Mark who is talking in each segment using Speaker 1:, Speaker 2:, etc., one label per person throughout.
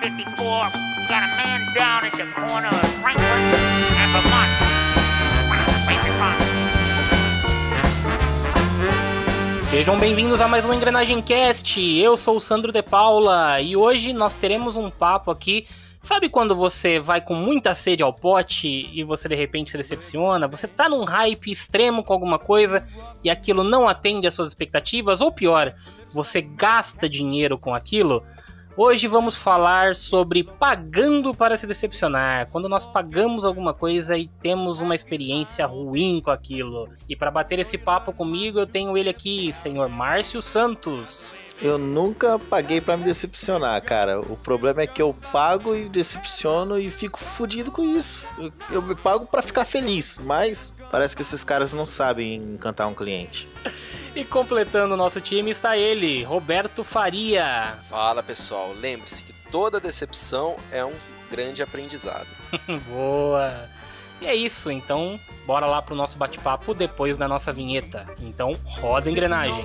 Speaker 1: 54, got a man down at the corner of Franklin and Vermont. Wait
Speaker 2: Sejam bem-vindos a mais um Engrenagem Cast. Eu sou o Sandro De Paula e hoje nós teremos um papo aqui. Sabe quando você vai com muita sede ao pote e você de repente se decepciona? Você tá num hype extremo com alguma coisa e aquilo não atende às suas expectativas? Ou pior, você gasta dinheiro com aquilo? Hoje vamos falar sobre pagando para se decepcionar. Quando nós pagamos alguma coisa e temos uma experiência ruim com aquilo. E para bater esse papo comigo, eu tenho ele aqui, senhor Márcio Santos.
Speaker 3: Eu nunca paguei para me decepcionar, cara. O problema é que eu pago e decepciono e fico fudido com isso. Eu, eu me pago para ficar feliz, mas parece que esses caras não sabem encantar um cliente.
Speaker 2: E completando o nosso time está ele, Roberto Faria.
Speaker 4: Fala pessoal, lembre-se que toda decepção é um grande aprendizado.
Speaker 2: Boa! E é isso, então bora lá pro nosso bate-papo depois da nossa vinheta. Então roda a engrenagem.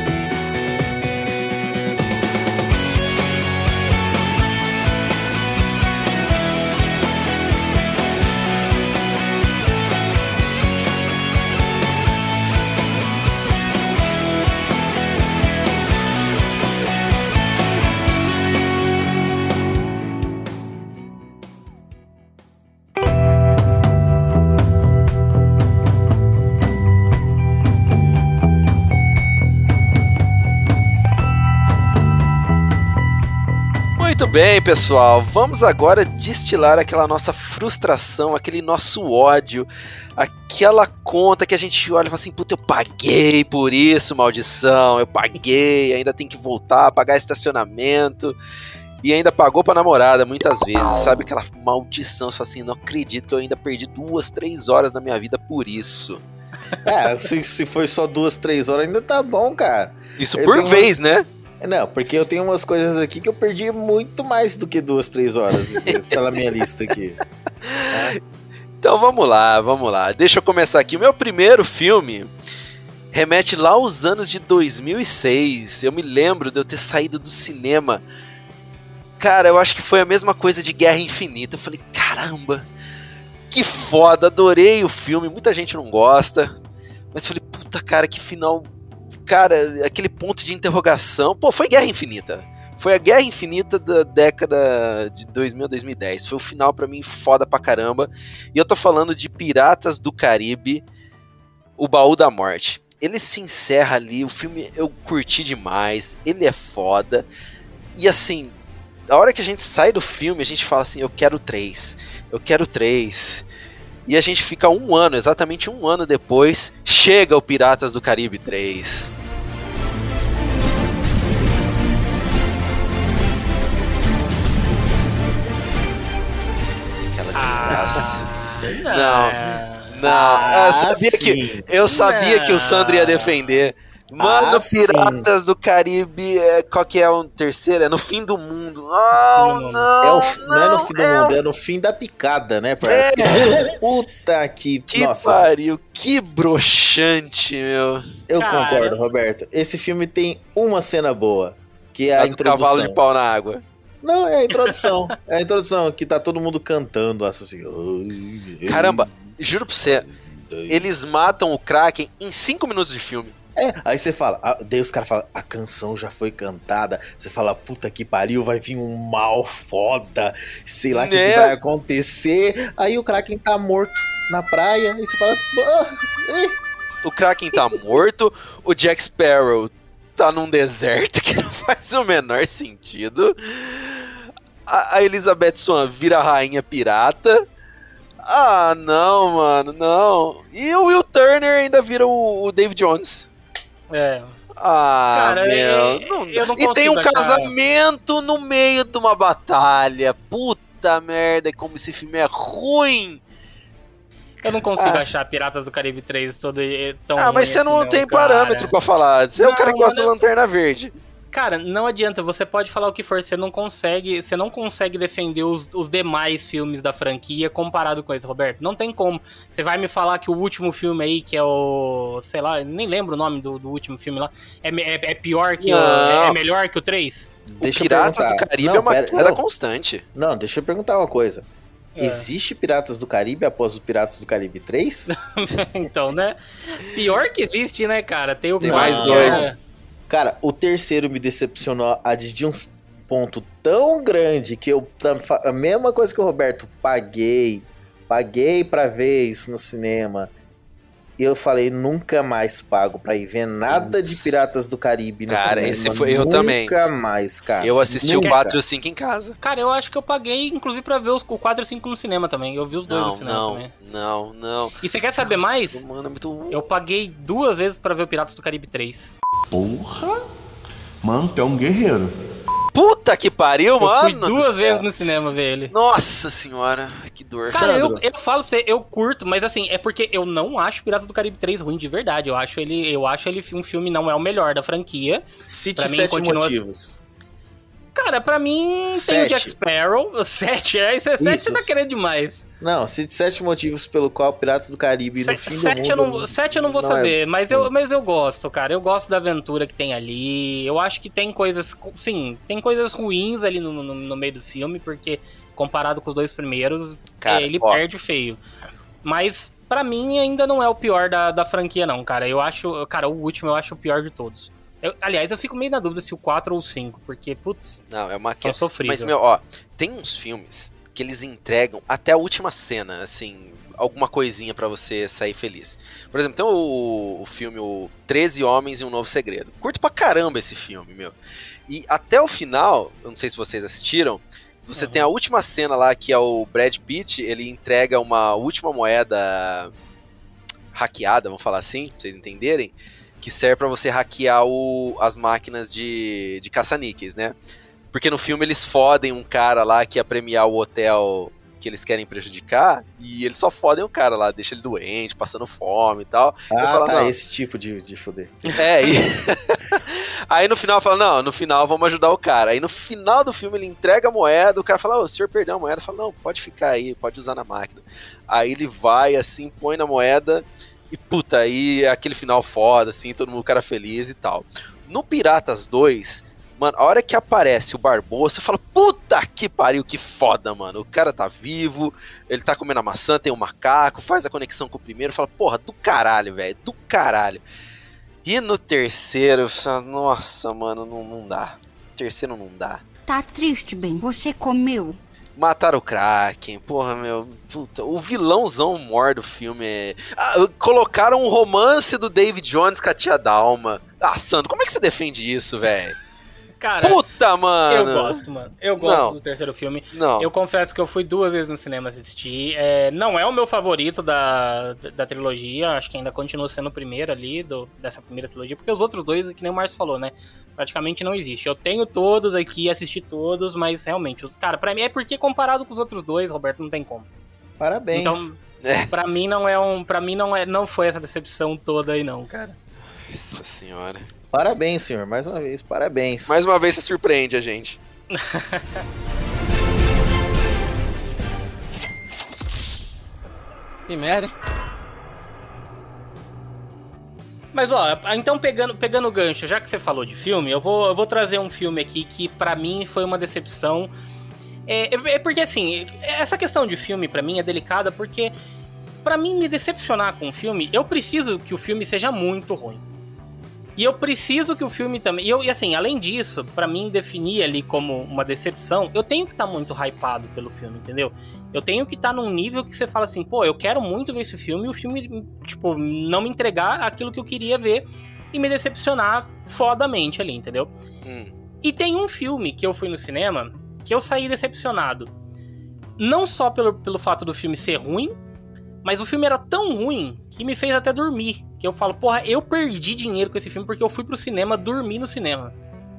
Speaker 4: Bem, pessoal, vamos agora destilar aquela nossa frustração, aquele nosso ódio, aquela conta que a gente olha e fala assim: puta, eu paguei por isso, maldição, eu paguei, ainda tem que voltar, pagar estacionamento. E ainda pagou pra namorada muitas vezes, sabe? Aquela maldição, você fala assim, não acredito que eu ainda perdi duas, três horas da minha vida por isso.
Speaker 3: É, se, se foi só duas, três horas, ainda tá bom, cara.
Speaker 4: Isso
Speaker 3: Eu
Speaker 4: por vez, né?
Speaker 3: Não, porque eu tenho umas coisas aqui que eu perdi muito mais do que duas, três horas pela minha lista aqui.
Speaker 4: Então vamos lá, vamos lá. Deixa eu começar aqui. O meu primeiro filme remete lá aos anos de 2006. Eu me lembro de eu ter saído do cinema. Cara, eu acho que foi a mesma coisa de Guerra Infinita. Eu falei, caramba, que foda, adorei o filme. Muita gente não gosta, mas falei, puta cara, que final. Cara, aquele ponto de interrogação. Pô, foi Guerra Infinita. Foi a Guerra Infinita da década de 2000 a 2010. Foi o final pra mim foda pra caramba. E eu tô falando de Piratas do Caribe, O Baú da Morte. Ele se encerra ali, o filme eu curti demais, ele é foda. E assim, a hora que a gente sai do filme, a gente fala assim: eu quero três, eu quero três. E a gente fica um ano, exatamente um ano depois, chega o Piratas do Caribe 3. Aquela desgraça. Não. Não,
Speaker 3: Ah,
Speaker 4: eu sabia, que, eu sabia
Speaker 2: Não.
Speaker 4: que o Sandro ia defender. Mano,
Speaker 3: Ah, sim.
Speaker 4: Piratas do Caribe, é, qual que é o terceiro? É no fim do mundo. Não,
Speaker 2: mundo.
Speaker 4: não,
Speaker 3: É o, f- não, é no fim do
Speaker 4: é o-
Speaker 3: mundo, é no fim da picada, né? Pra... Puta que.
Speaker 4: Que
Speaker 3: Nossa,
Speaker 4: pariu, que broxante, meu.
Speaker 3: eu
Speaker 2: Cara.
Speaker 3: concordo, Roberto. Esse filme tem uma cena boa, que é a
Speaker 4: Tá do
Speaker 3: introdução.
Speaker 4: cavalo de pau na água.
Speaker 3: Não, é a introdução. é a introdução, que tá todo mundo cantando assim.
Speaker 4: Caramba, juro pra você, eles matam o Kraken em 5 minutos de filme.
Speaker 3: É, aí você fala, ah, daí os caras falam, a canção já foi cantada. Você fala, puta que pariu, vai vir um mal foda, sei lá o que,
Speaker 4: Né?
Speaker 3: que vai acontecer. Aí o Kraken tá morto na praia, e você fala, ah.
Speaker 4: O Kraken tá morto, o Jack Sparrow tá num deserto que não faz o menor sentido. A, a Elizabeth Swan vira rainha pirata. Ah, não, mano, não. E o Will Turner ainda vira o, o Dave Jones.
Speaker 2: É.
Speaker 4: Ah,
Speaker 2: Cara,
Speaker 4: meu.
Speaker 2: eu-
Speaker 4: não
Speaker 2: eu
Speaker 4: dá.
Speaker 2: não
Speaker 4: e tem um
Speaker 2: achar-
Speaker 4: casamento no meio de uma batalha. Puta merda, como esse filme é ruim.
Speaker 2: Eu não consigo
Speaker 3: Ah.
Speaker 2: achar Piratas do Caribe 3 todo tão
Speaker 4: Ah, mas você
Speaker 2: assim,
Speaker 4: não tem
Speaker 2: cara.
Speaker 4: parâmetro pra falar. Você é o
Speaker 2: Não,
Speaker 4: cara que gosta de. Lanterna Verde.
Speaker 2: Cara, não adianta, você pode falar o que for, você não consegue, você não consegue defender os, os demais filmes da franquia comparado com esse, Roberto. Não tem como. Você vai me falar que o último filme aí, que é o. sei lá, nem lembro o nome do, do último filme lá, é, é, é pior que o.
Speaker 4: Não.
Speaker 2: É melhor que o 3?
Speaker 3: Deixa
Speaker 4: o
Speaker 3: eu
Speaker 4: Piratas do. Caribe
Speaker 3: Não,
Speaker 4: é uma
Speaker 3: pera-
Speaker 4: queda
Speaker 3: não,
Speaker 4: constante.
Speaker 3: Não, deixa eu perguntar uma coisa.
Speaker 2: É.
Speaker 3: Existe Piratas do Caribe após o Piratas do Caribe 3?
Speaker 2: então, né? Pior que existe, né, cara? Tem o
Speaker 4: Tem
Speaker 3: mais
Speaker 2: que é-
Speaker 3: dois. Cara, o terceiro me decepcionou a de um ponto tão grande que eu. A mesma coisa que o Roberto, paguei. Paguei pra ver isso no cinema. E eu falei, nunca mais pago pra ir ver nada de Piratas do Caribe no
Speaker 4: Cara,
Speaker 3: cinema.
Speaker 4: esse foi- eu também.
Speaker 3: Nunca mais, cara.
Speaker 4: Eu assisti
Speaker 3: Nunca.
Speaker 4: o 4 e o 5 em casa.
Speaker 2: Cara, eu acho que eu paguei, inclusive, pra ver os, o 4 e o 5 no cinema também. Eu vi os dois no
Speaker 4: Não,
Speaker 2: cinema
Speaker 4: não,
Speaker 2: também.
Speaker 4: não, não.
Speaker 2: E você quer saber mais?
Speaker 4: Nossa, Mano, é muito...
Speaker 2: Eu paguei duas vezes pra ver o Piratas do Caribe 3.
Speaker 5: Porra! Mano, tu é um guerreiro.
Speaker 4: Puta que pariu,
Speaker 2: Eu
Speaker 4: mano!
Speaker 2: fui duas vezes no cinema ver ele.
Speaker 4: Nossa senhora, que dor.
Speaker 2: Cara, eu, eu falo pra você, eu curto, mas assim, é porque eu não acho Piratas do Caribe 3 ruim de verdade. Eu acho ele, eu acho ele um filme não é o melhor da franquia.
Speaker 3: Cite
Speaker 2: Pra mim,
Speaker 3: sete
Speaker 2: continua-
Speaker 3: motivos.
Speaker 2: Cara, pra mim tem o
Speaker 3: Sete.
Speaker 2: Jack Sparrow. Sete, é, isso é sete
Speaker 3: Isso.
Speaker 2: tá querendo demais.
Speaker 3: Não, cite sete motivos pelo qual Piratas do Caribe no
Speaker 2: Se-
Speaker 3: fim
Speaker 2: sete,
Speaker 3: do
Speaker 2: eu
Speaker 3: mundo...
Speaker 2: não, sete eu não vou
Speaker 3: não é-
Speaker 2: saber, mas, eu, mas eu gosto, cara. Eu gosto da aventura que tem ali. Eu acho que tem coisas. Sim, tem coisas ruins ali no, no, no meio do filme, porque comparado com os dois primeiros,
Speaker 4: Cara,
Speaker 2: é, ele
Speaker 4: ó.
Speaker 2: perde feio. Mas pra mim ainda não é o pior da, da franquia, não, cara. Eu acho. Cara, o último eu acho o pior de todos. Eu- aliás, eu fico meio na dúvida se o 4 ou o 5, porque, putz,
Speaker 4: Não, é uma
Speaker 2: são.
Speaker 4: Mas, meu, ó, tem uns filmes que eles entregam até a última cena, assim, alguma coisinha pra você sair feliz. Por exemplo, tem o, o filme o 13 Homens e um Novo Segredo. Curto pra caramba esse filme, meu. E até o final, eu não sei se vocês assistiram, você
Speaker 2: Uhum.
Speaker 4: tem a última cena lá que é o Brad Pitt, ele entrega uma última moeda hackeada, vamos falar assim, pra vocês entenderem, que serve pra você hackear o- as máquinas de, de caça-níqueis, né? Porque no filme eles fodem um cara lá que ia premiar o hotel que eles querem prejudicar, e eles só fodem o cara lá, deixa ele doente, passando fome e tal.
Speaker 3: Ah,
Speaker 4: falo,
Speaker 3: tá,
Speaker 4: não.
Speaker 3: esse tipo de, de foder.
Speaker 4: É, e... Aí no final fala, não, no final vamos ajudar o cara. Aí no final do filme ele entrega a moeda, o cara fala, ô, o senhor perdeu a moeda. Fala, não, pode ficar aí, pode usar na máquina. Aí ele vai, assim, põe na moeda, e puta, aí é aquele final foda, assim, todo mundo, cara feliz e tal. No Piratas 2, mano, a hora que aparece o Barbosa, você fala, puta que pariu, que foda, mano. O cara tá vivo, ele tá comendo a maçã, tem um macaco, faz a conexão com o primeiro, fala, porra, do caralho, velho, do caralho. E no terceiro, nossa, mano, não, não dá. Terceiro não dá.
Speaker 6: Tá triste, bem? Você comeu?
Speaker 4: Mataram o Kraken, porra, meu. Puta, o vilãozão mor do filme é. Ah, colocaram um romance do David Jones com a tia Dalma. Ah, Sandro, como é que você defende isso, velho?
Speaker 2: Cara,
Speaker 4: Puta, mano!
Speaker 2: eu gosto, mano. Eu gosto
Speaker 4: Não.
Speaker 2: do terceiro filme.
Speaker 4: Não.
Speaker 2: Eu confesso que eu fui duas vezes no cinema assistir. É, não é o meu favorito da, da trilogia. Acho que ainda continua sendo o primeiro ali do, dessa primeira trilogia. Porque os outros dois, que nem o Márcio falou, né? Praticamente não existe. Eu tenho todos aqui, assisti todos, mas realmente, os, cara, pra mim é porque comparado com os outros dois, Roberto, não tem como.
Speaker 3: Parabéns.
Speaker 2: Então,
Speaker 4: É.
Speaker 2: pra mim não é um. para mim não, é, não foi essa decepção toda aí, não, cara.
Speaker 4: Nossa senhora.
Speaker 3: Parabéns, senhor. Mais uma vez, parabéns.
Speaker 4: Mais uma vez você surpreende a gente.
Speaker 7: Que merda, hein?
Speaker 2: Mas ó, então pegando, pegando o gancho, já que você falou de filme, eu vou, eu vou trazer um filme aqui que pra mim foi uma decepção. É, é- é porque assim, essa questão de filme pra mim é delicada porque pra mim me decepcionar com um filme, eu preciso que o filme seja muito ruim. E eu preciso que o filme também. E, eu, e assim, além disso, pra mim definir ali como uma decepção, eu tenho que estar muito hypado pelo filme, entendeu? Eu tenho que estar num nível que você fala assim, pô, eu quero muito ver esse filme e o filme, tipo, não me entregar aquilo que eu queria ver e me decepcionar fodamente ali, entendeu?
Speaker 4: Hum.
Speaker 2: E tem um filme que eu fui no cinema que eu saí decepcionado. Não só pelo, pelo fato do filme ser ruim, mas o filme era tão ruim que me fez até dormir. Que eu falo, porra, eu perdi dinheiro com esse filme porque eu fui pro cinema dormir no cinema.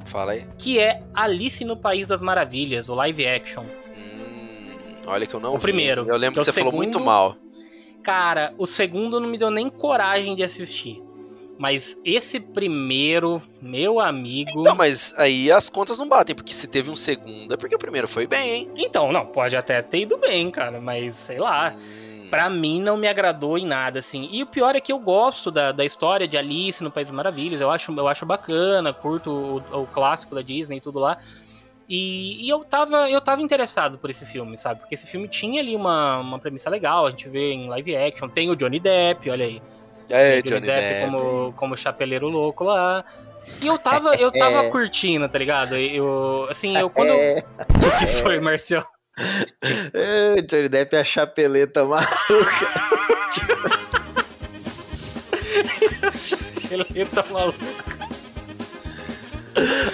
Speaker 4: Fala aí.
Speaker 2: Que é Alice no País das Maravilhas, o live action.
Speaker 4: Hum. Olha que eu não
Speaker 2: O
Speaker 4: vi.
Speaker 2: primeiro,
Speaker 4: Eu lembro
Speaker 2: que é
Speaker 4: você
Speaker 2: o
Speaker 4: falou muito
Speaker 2: segundo.
Speaker 4: mal.
Speaker 2: Cara, o segundo não me deu nem coragem de assistir. Mas esse primeiro, meu amigo.
Speaker 4: Então, mas aí as contas não batem, porque se teve um segundo é porque o primeiro foi bem, hein?
Speaker 2: Então, não, pode até ter ido bem, cara, mas sei lá.
Speaker 4: Hum.
Speaker 2: Pra mim não me agradou em nada, assim. E o pior é que eu gosto da, da história de Alice no País das Maravilhas. Eu acho, eu acho bacana, curto o, o clássico da Disney e tudo lá. E, e eu, tava, eu tava interessado por esse filme, sabe? Porque esse filme tinha ali uma, uma premissa legal, a gente vê em live action. Tem o Johnny Depp, olha aí.
Speaker 4: É,
Speaker 2: Tem o
Speaker 4: Johnny Depp.
Speaker 2: como, como chapeleiro louco lá. E eu tava, eu tava curtindo, tá ligado? Eu, assim, eu quando. eu-
Speaker 3: É,
Speaker 2: O que foi, Marcelo?
Speaker 3: Johnny Depp é a chapeleta maluca.
Speaker 2: Ele tá maluco.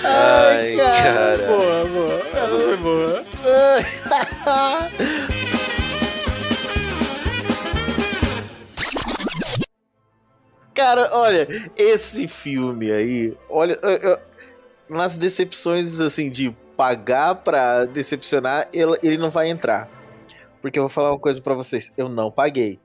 Speaker 4: Ai, cara.
Speaker 2: Boa, boa. Essa foi boa.
Speaker 3: Cara, olha, esse filme aí, olha, eu- eu- nas decepções assim de pagar pra decepcionar, ele, ele não vai entrar. Porque eu vou falar uma coisa pra vocês, eu não paguei.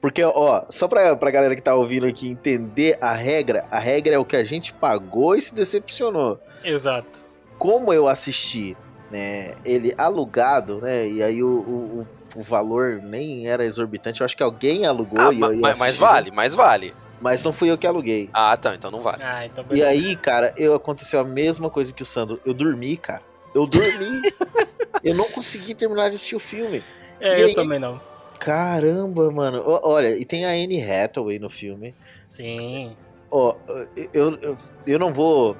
Speaker 3: Porque, ó, só pra, pra galera que tá ouvindo aqui entender a regra, a regra é o que a gente pagou e se decepcionou.
Speaker 2: Exato.
Speaker 3: como eu assisti né, ele alugado, né? E aí o, o, o- valor nem era exorbitante. Eu acho que alguém alugou
Speaker 4: Ah,
Speaker 3: e eu, eu
Speaker 4: mas, mas vale, mas vale.
Speaker 3: Mas não fui eu que aluguei.
Speaker 4: Ah, tá, então não vale.
Speaker 2: Ah, então
Speaker 3: E aí, cara, eu aconteceu a mesma coisa que o Sandro. Eu dormi, cara. Eu dormi. eu não consegui terminar de assistir o filme.
Speaker 2: É,
Speaker 3: e
Speaker 2: eu
Speaker 3: aí?
Speaker 2: também não.
Speaker 3: Caramba, mano. Olha, e tem a Anne Hathaway no filme.
Speaker 2: Sim.
Speaker 3: Ó, eu, eu, eu não vou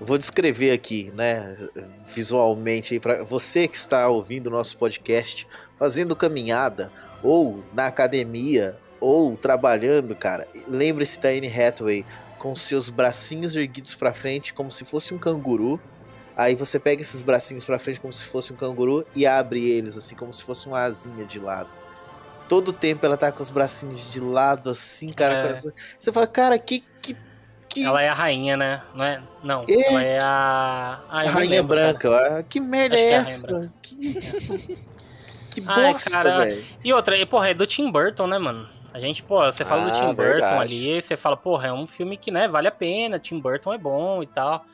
Speaker 3: vou descrever aqui, né, visualmente aí para você que está ouvindo o nosso podcast, fazendo caminhada ou na academia ou trabalhando, cara. Lembre-se da Anne Hathaway com seus bracinhos erguidos para frente como se fosse um canguru. Aí você pega esses bracinhos para frente como se fosse um canguru e abre eles assim como se fosse uma asinha de lado. Todo tempo ela tá com os bracinhos de lado assim, cara.
Speaker 2: É.
Speaker 3: essa- Você fala, cara, que que que
Speaker 2: Ela é a rainha, né? Não é? Não.
Speaker 3: É.
Speaker 2: Ela é a. Ah,
Speaker 3: rainha
Speaker 2: lembro, cara.
Speaker 3: branca? Ah, Que merda é
Speaker 2: é
Speaker 3: essa? Que, que
Speaker 2: Ai,
Speaker 3: bosta,
Speaker 2: cara,
Speaker 3: velho.
Speaker 2: E outra, e, porra, é do Tim Burton, né, mano? A gente, pô, você fala do
Speaker 4: Ah,
Speaker 2: Tim Burton
Speaker 4: verdade.
Speaker 2: ali, você fala, porra, é um filme que, né, vale a pena, Tim Burton é bom e tal.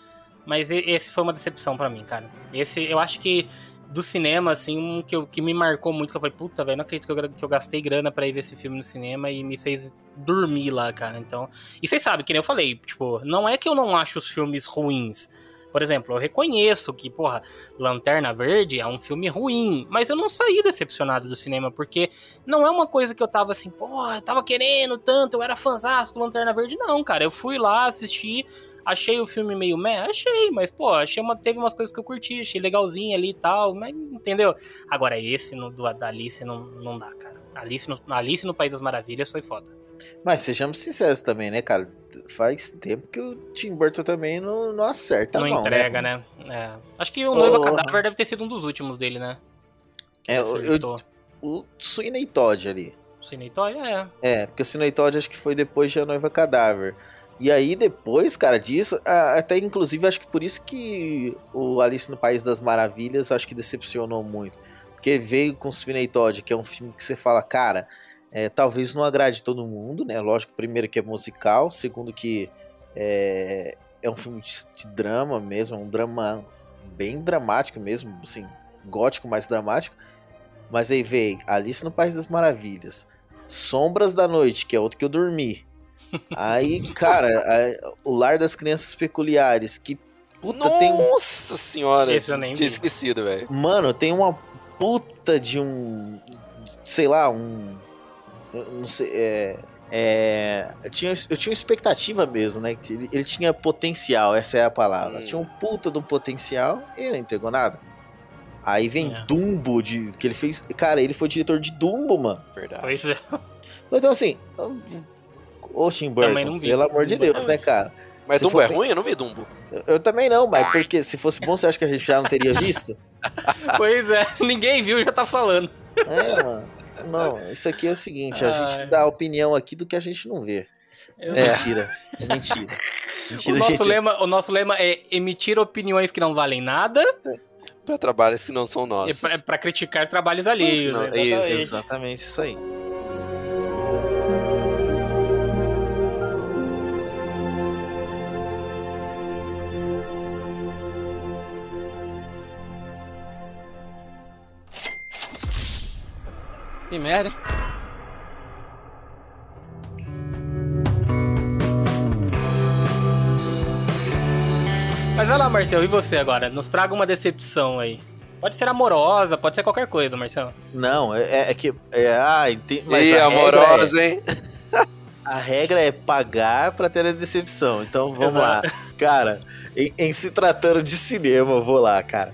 Speaker 2: Mas esse foi uma decepção pra mim, cara. Esse, eu acho que do cinema, assim, um que, eu- que me marcou muito, que eu falei, puta, velho, não acredito que eu, que eu gastei grana pra ir ver esse filme no cinema e me fez dormir lá, cara. Então. E vocês sabem, que nem eu falei, tipo, não é que eu não acho os filmes ruins. Por exemplo, eu reconheço que, porra, Lanterna Verde é um filme ruim, mas eu não saí decepcionado do cinema, porque não é uma coisa que eu tava assim, porra, eu tava querendo tanto, eu era fãzaço do Lanterna Verde. Não, cara, eu fui lá, assisti, achei o filme meio meh, achei, mas, pô, achei uma, teve umas coisas que eu curti, achei legalzinho ali e tal, mas, entendeu? Agora, esse no, do, da Alice não, não dá, cara. Alice no, Alice no País das Maravilhas foi foda.
Speaker 3: Mas sejamos sinceros também, né, cara? Faz tempo que o Tim Burton também não, não acerta,
Speaker 2: não
Speaker 3: a mão,
Speaker 2: entrega,
Speaker 3: né?
Speaker 2: né? É. Acho que o Noiva
Speaker 3: Porra.
Speaker 2: Cadáver deve ter sido um dos últimos dele, né? Que
Speaker 3: É, eu-
Speaker 2: citou.
Speaker 3: O Sweeney Todd ali.
Speaker 2: Cinetório, é.
Speaker 3: É, porque o Sweeney Todd acho que foi depois de A Noiva Cadáver. E aí depois, cara, disso, até inclusive acho que por isso que o Alice no País das Maravilhas acho que decepcionou muito. Porque veio com o Sweeney Todd, que é um filme que você fala, cara, é, talvez não agrade todo mundo, né? Lógico, primeiro que é musical, segundo que é, é um filme de, de drama mesmo, é um drama bem dramático mesmo, assim, gótico, mais dramático. Mas aí veio Alice no País das Maravilhas, Sombras da Noite, que é outro que eu dormi. Aí, cara, a- o Lar das Crianças Peculiares, que puta tem um
Speaker 4: Nossa senhora.
Speaker 2: Esse eu nem
Speaker 4: Tinha
Speaker 2: vi.
Speaker 4: esquecido, velho.
Speaker 3: Mano, tem uma puta de um. Sei lá, um. eu Não sei. É. é, eu, tinha, eu tinha uma expectativa mesmo, né? que Ele, ele tinha potencial, essa é a palavra.
Speaker 4: Hum.
Speaker 3: Tinha um puta de um potencial e ele não entregou nada. Aí vem
Speaker 2: É.
Speaker 3: Dumbo, de, que ele fez. Cara, ele foi diretor de Dumbo, mano.
Speaker 4: Verdade.
Speaker 2: Pois é.
Speaker 3: Então, assim. Ô, Tim Burton,
Speaker 2: não vi.
Speaker 3: pelo amor de
Speaker 2: Dumbo
Speaker 3: Deus,
Speaker 2: também.
Speaker 3: né, cara?
Speaker 4: Mas
Speaker 3: Se
Speaker 4: Dumbo
Speaker 3: for
Speaker 4: é
Speaker 3: bem-
Speaker 4: ruim? Eu não vi Dumbo.
Speaker 3: Eu, eu também não, mas porque se fosse bom, você acha que a gente já não teria visto?
Speaker 2: Pois é, ninguém viu e já tá falando.
Speaker 3: É, mano. Não, isso aqui é o seguinte, a gente
Speaker 2: Ai.
Speaker 3: dá opinião aqui do que a gente não vê. É, mentira. É mentira.
Speaker 2: O
Speaker 3: Mentira,
Speaker 2: nosso,
Speaker 3: gente.
Speaker 2: lema, o nosso lema é emitir opiniões que não valem nada.
Speaker 4: pra trabalhos que não são
Speaker 2: É
Speaker 4: nossos.
Speaker 2: pra, é pra criticar trabalhos alheios.
Speaker 4: Não,
Speaker 2: né?
Speaker 4: é isso.
Speaker 2: Exatamente.
Speaker 3: Exatamente isso aí.
Speaker 7: Que merda, hein?
Speaker 2: Mas vai lá, Marcelo, e você agora? Nos traga uma decepção aí. Pode ser amorosa, pode ser qualquer coisa, Marcelo.
Speaker 3: Não, é, é- é que. É, ah, entendi. Mas regra
Speaker 4: amorosa, hein?
Speaker 3: é, a regra é pagar pra ter a decepção. Então vamos
Speaker 2: Exato.
Speaker 3: lá. Cara, em, em se tratando de cinema, eu vou lá, cara.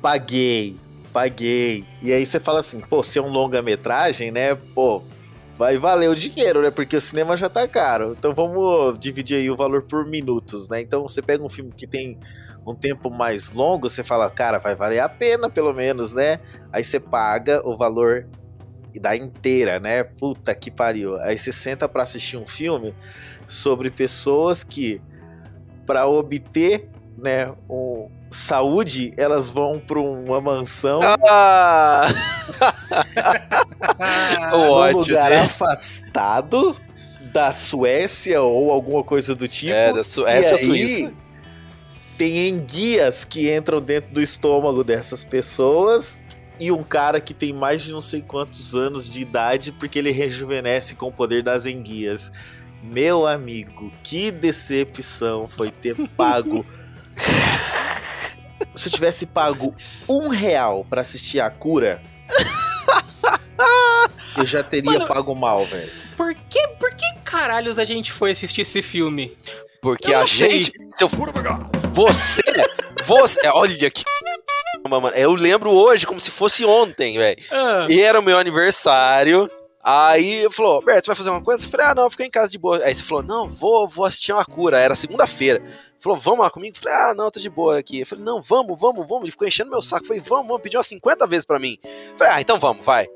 Speaker 3: Paguei, paguei. E aí você fala assim, pô, se é um longa-metragem, né? Pô, vai valer o dinheiro, né? Porque o cinema já tá caro. Então vamos dividir aí o valor por minutos, né? Então você pega um filme que tem um tempo mais longo, você fala, cara, vai valer a pena pelo menos, né? Aí você paga o valor da inteira, né? Puta que pariu. Aí você senta pra assistir um filme sobre pessoas que, pra obter, né, um, saúde, elas vão pra uma mansão
Speaker 4: Ah! o
Speaker 3: num
Speaker 4: ódio,
Speaker 3: lugar
Speaker 4: né?
Speaker 3: afastado da Suécia ou alguma coisa do tipo.
Speaker 4: É, da Su
Speaker 3: E
Speaker 4: essa é a
Speaker 3: aí,
Speaker 4: Suíça.
Speaker 3: Tem enguias que entram dentro do estômago dessas pessoas e um cara que tem mais de não sei quantos anos de idade porque ele rejuvenesce com o poder das enguias. Meu amigo, que decepção foi ter pago. Se eu tivesse pago um real pra assistir a cura, eu já teria
Speaker 2: Mano,
Speaker 3: pago mal, velho.
Speaker 2: Por que, por que caralhos a gente foi assistir esse filme?
Speaker 4: Porque
Speaker 2: Eu
Speaker 4: a
Speaker 2: não sei.
Speaker 4: gente. Se eu for. Você. Você. Olha que. Mano, eu lembro hoje como se fosse ontem, velho.
Speaker 2: Ah,
Speaker 4: E era o meu aniversário. Aí falou, Alberto, vai fazer uma coisa? Eu falei, ah, não, fica em casa de boa. Aí você falou, não, vou, vou assistir uma cura. Era segunda-feira. Falou, vamos lá comigo? Eu falei, ah, não, tô de boa aqui. Eu falei, não, vamos, vamos, vamos. Ele ficou enchendo meu saco. Eu falei, vamos, vamos. Pediu umas 50 vezes pra mim. Eu falei, ah, então vamos, vai.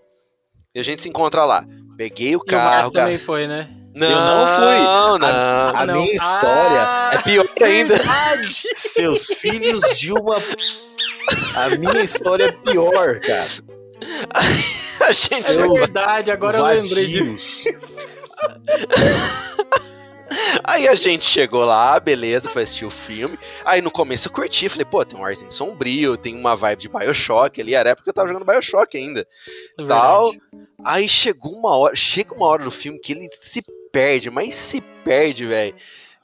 Speaker 4: E a gente se encontra lá. Peguei o
Speaker 2: e o
Speaker 4: carro.
Speaker 2: Márcio também foi, né?
Speaker 4: Não,
Speaker 3: Eu não fui.
Speaker 4: Não, não.
Speaker 3: A
Speaker 2: Não.
Speaker 3: minha história
Speaker 2: Ah,
Speaker 4: É pior ainda.
Speaker 2: verdade.
Speaker 3: Seus filhos de uma. A minha história é pior, cara.
Speaker 4: A gente
Speaker 2: É verdade, agora eu lembrei disso.
Speaker 4: Aí a gente chegou lá, beleza, foi assistir o filme. Aí no começo eu curti, falei, pô, tem um arzinho sombrio, tem uma vibe de Bioshock ali. Era época que eu tava jogando Bioshock ainda. Tal. Aí chegou uma hora, chega uma hora do filme que ele se perde, mas se perde, velho.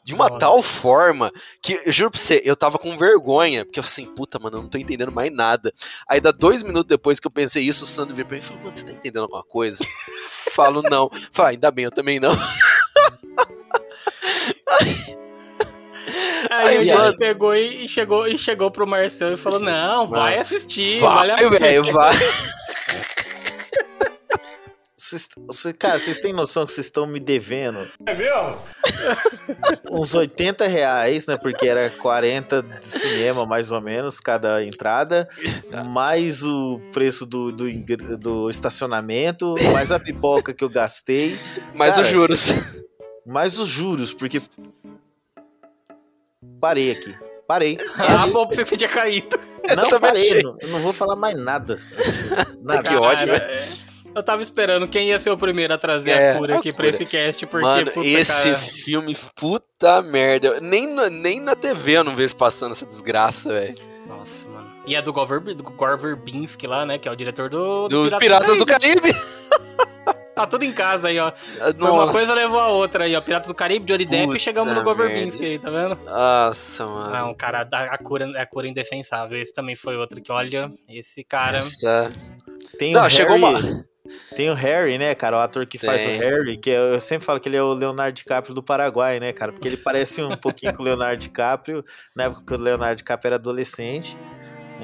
Speaker 4: De uma
Speaker 2: Nossa.
Speaker 4: tal forma que, eu juro pra você, eu tava com vergonha, porque eu assim, puta, mano, eu não tô entendendo mais nada. Aí dá dois minutos depois que eu pensei isso, o Sandro veio pra mim e falou, mano, você tá entendendo alguma coisa? Falo, não. Fala, ainda bem, eu também não.
Speaker 2: Aí,
Speaker 4: Aí,
Speaker 2: a gente
Speaker 4: mano.
Speaker 2: pegou e chegou, e chegou pro Marcelo e falou: Não, vai assistir, vale a
Speaker 4: Vai,
Speaker 2: pena.
Speaker 4: velho, vai.
Speaker 3: Vocês- cê- cara, vocês têm noção que vocês estão me devendo? É mesmo? Uns 80 reais, né? Porque era 40 de cinema, mais ou menos, cada entrada. Mais o preço do, do, do estacionamento, mais a pipoca que eu gastei.
Speaker 4: Mas
Speaker 3: Cara,
Speaker 4: os juros.
Speaker 3: Mais os juros, porque. Parei aqui. Parei.
Speaker 2: Ah, bom, pra você que você tinha caído.
Speaker 3: Não,
Speaker 4: também
Speaker 3: parei. Não, eu não vou falar mais nada. Nada.
Speaker 4: Que ódio,
Speaker 2: Cara, é. Eu tava esperando quem ia ser o primeiro a trazer
Speaker 4: É,
Speaker 2: a cura
Speaker 4: a
Speaker 2: aqui pra esse cast, porque,
Speaker 4: Mano,
Speaker 2: puta,
Speaker 4: esse
Speaker 2: cara,
Speaker 4: filme, puta merda. Nem na, nem na TV eu não vejo passando essa desgraça, velho.
Speaker 2: Nossa, mano. E é do Gore, Verb- do Gore Verbinski lá, né? Que é o diretor do...
Speaker 4: Dos Piratas do Caribe.
Speaker 2: Tá tudo em casa aí, ó. Foi uma
Speaker 4: Nossa.
Speaker 2: coisa levou a outra aí, ó. Piratas do Caribe, Johnny Depp
Speaker 4: Puta
Speaker 2: e chegamos no Gore
Speaker 4: merda.
Speaker 2: Verbinski aí, tá vendo?
Speaker 4: Nossa, mano.
Speaker 2: Não, cara, a, a cura, a cura indefensável. Esse também foi outro que, olha, esse cara...
Speaker 4: Essa...
Speaker 3: Tem
Speaker 4: Não, chegou
Speaker 3: Harry,
Speaker 4: uma...
Speaker 3: Tem o Harry, né, cara? O ator que faz
Speaker 4: Tem.
Speaker 3: o Harry, que eu, eu sempre falo que ele é o Leonardo DiCaprio do Paraguai, né, cara? Porque ele parece um pouquinho com o Leonardo DiCaprio, na época que o Leonardo DiCaprio era adolescente.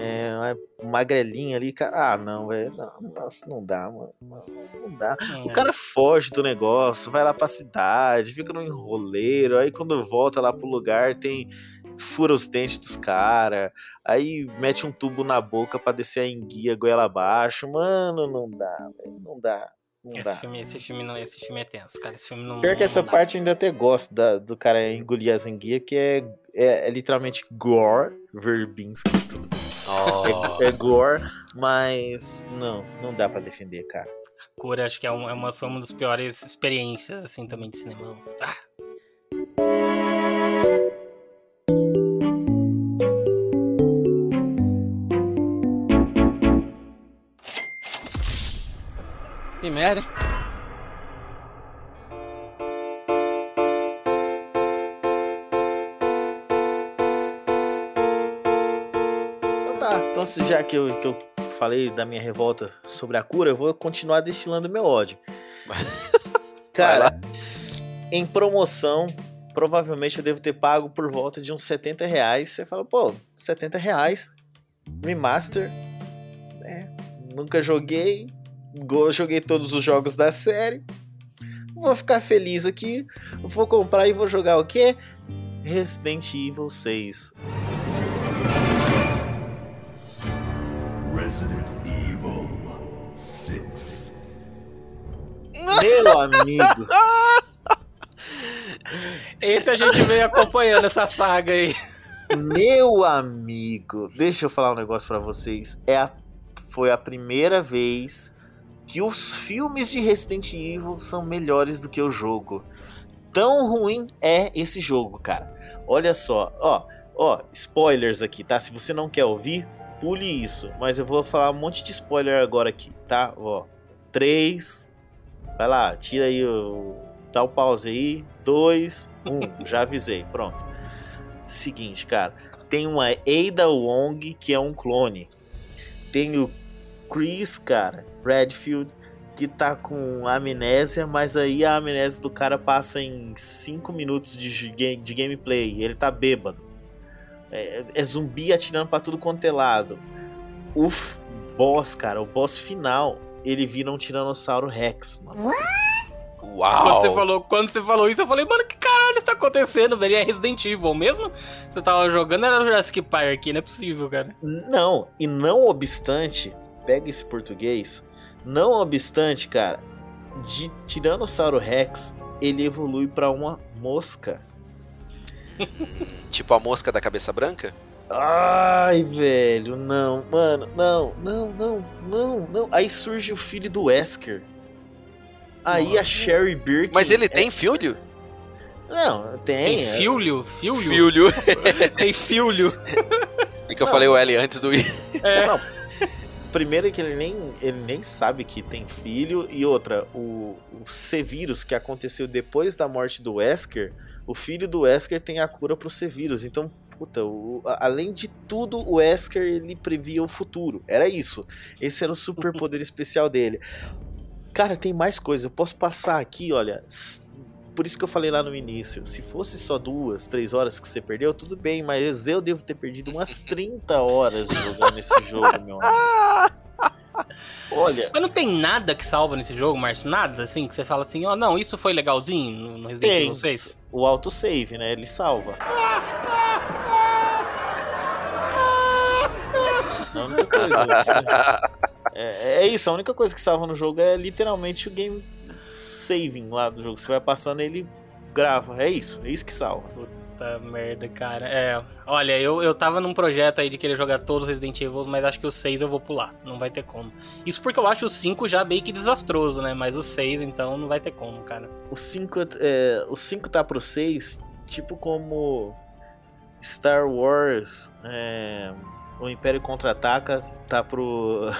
Speaker 3: É, um magrelinho ali, cara. Ah, não, velho. Não, nossa, não dá, mano. Não, dá. O
Speaker 2: é.
Speaker 3: cara foge do negócio, vai lá pra cidade, fica no enroleiro, aí quando volta lá pro lugar tem. Fura os dentes dos caras, aí mete um tubo na boca pra descer a enguia goela abaixo. Mano, não dá, velho. Não dá. Não
Speaker 2: Esse
Speaker 3: dá.
Speaker 2: filme, esse, filme não, esse filme é tenso, cara. Esse filme não.
Speaker 3: Pior que essa
Speaker 2: dá.
Speaker 3: parte eu ainda até gosto da- do cara engolir as enguias, que é, é, é literalmente gore, Verbinski, tudo
Speaker 4: Oh.
Speaker 3: É, é gore, mas não, não dá pra defender, cara.
Speaker 2: Cura, acho que é uma, é uma, foi uma das piores experiências, assim, também de cinema. Ah,
Speaker 7: Que merda.
Speaker 3: Já que eu, que eu falei da minha revolta sobre a cura, eu vou continuar destilando meu ódio. Cara, em promoção, provavelmente eu devo ter pago por volta de uns 70 reais. Você fala, pô, 70 reais, remaster, né? Nunca joguei, joguei todos os jogos da série. Vou ficar feliz aqui, vou comprar e vou jogar o quê? Resident Evil 6. Meu amigo.
Speaker 2: Esse a gente veio acompanhando essa saga aí.
Speaker 3: Meu amigo, deixa eu falar um negócio pra vocês. É a, foi a primeira vez que os filmes de Resident Evil são melhores do que o jogo. Tão ruim é esse jogo, cara. Olha só, ó, ó, spoilers aqui, tá? Se você não quer ouvir, pule isso. Mas eu vou falar um monte de spoiler agora aqui, tá? Ó, 3, vai lá, tira aí o. Dá o pause aí. 2, 1, já avisei, pronto. Seguinte, cara, tem uma Ada Wong que é um clone. Tem o Chris, cara, Redfield, que tá com amnésia, mas aí a amnésia do cara passa em 5 minutos de, gi- ga- de gameplay. Ele tá bêbado. É, é zumbi atirando pra tudo quanto é lado. O boss, cara, o boss final, ele vira um Tiranossauro Rex, mano.
Speaker 4: Uau!
Speaker 2: Quando você, falou, quando você falou isso, eu falei, mano, que caralho está acontecendo, velho? É Resident Evil mesmo? Você tava jogando, era o Jurassic Park, não é possível, cara.
Speaker 3: Não, e não obstante, pega esse português, não obstante, cara, de Tiranossauro Rex, ele evolui pra uma mosca.
Speaker 4: Tipo a mosca da cabeça branca?
Speaker 3: Ai, velho, não, mano, não, não, não, não, não. Aí surge o filho do Wesker. Aí a Sherry Birkin.
Speaker 4: Mas ele
Speaker 3: é-
Speaker 4: tem filho?
Speaker 3: Não, tem.
Speaker 2: Tem
Speaker 3: é-
Speaker 2: filho? Filho?
Speaker 4: Filho.
Speaker 2: Tem filho.
Speaker 4: E que eu falei o L antes do I.
Speaker 3: Não, primeiro que ele nem, ele nem sabe que tem filho, e outra, o, o C-Vírus que aconteceu depois da morte do Wesker, o filho do Wesker tem a cura pro C-Vírus, então, puta, o- a- além de tudo, o Wesker ele previa o futuro, era isso, esse era o superpoder especial dele. Cara, tem mais coisa, eu posso passar aqui, olha, por isso que eu falei lá no início, se fosse só duas, três horas que você perdeu, tudo bem, mas eu devo ter perdido umas 30 horas jogando esse jogo, meu amigo. Olha,
Speaker 2: Mas não tem nada que salva nesse jogo, Márcio? Nada, assim, que você fala assim, ó, não, isso foi legalzinho no Resident Evil 6?
Speaker 3: o autosave, né? Ele salva. A única coisa. é, é isso, a única coisa que salva no jogo é literalmente o game saving lá do jogo. Você vai passando ele grava. É isso, é isso que salva.
Speaker 2: Puta merda, cara. É, olha, eu, eu tava num projeto aí de querer jogar todos os Resident Evil, mas acho que o 6 eu vou pular. Não vai ter como. Isso porque eu acho o 5 já meio que desastroso, né? Mas o 6, então, não vai ter como, cara.
Speaker 3: O 5 é, o 5 tá pro 6, tipo como Star Wars, é, o Império Contra-Ataca tá pro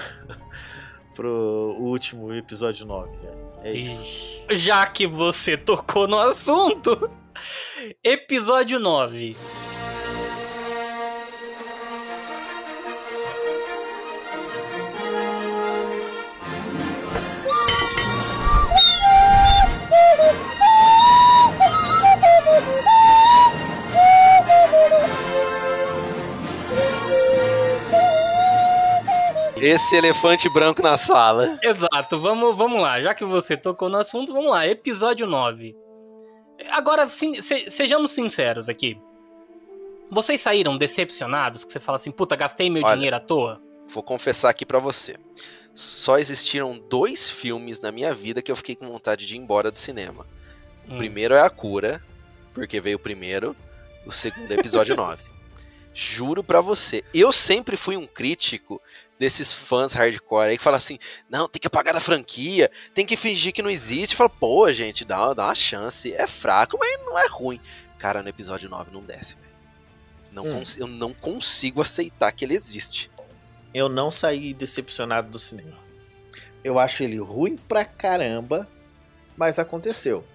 Speaker 3: pro último episódio 9, né? É isso.
Speaker 2: Já que você tocou no assunto, episódio 9.
Speaker 4: Esse elefante branco na sala.
Speaker 2: Exato, vamos, vamos lá. Já que você tocou no assunto, vamos lá. Episódio 9. Agora, sim, se- sejamos sinceros aqui. Vocês saíram decepcionados? Que você fala assim, puta, gastei meu
Speaker 4: Olha.
Speaker 2: dinheiro à toa?
Speaker 4: Vou confessar aqui pra você. Só existiram dois filmes na minha vida que eu fiquei com vontade de ir embora do cinema. O
Speaker 2: Hum.
Speaker 4: primeiro é A Cura, porque veio primeiro. O segundo é episódio 9. Juro pra você. Eu sempre fui um crítico desses fãs hardcore aí que fala assim: não, tem que apagar da franquia, tem que fingir que não existe. Fala, pô, gente, dá, dá uma chance. É fraco, mas não é ruim. Cara, no episódio 9 não desce. Não
Speaker 3: Hum.
Speaker 4: eu não consigo aceitar que ele existe.
Speaker 3: Eu não saí decepcionado do cinema. Eu acho ele ruim pra caramba, mas aconteceu.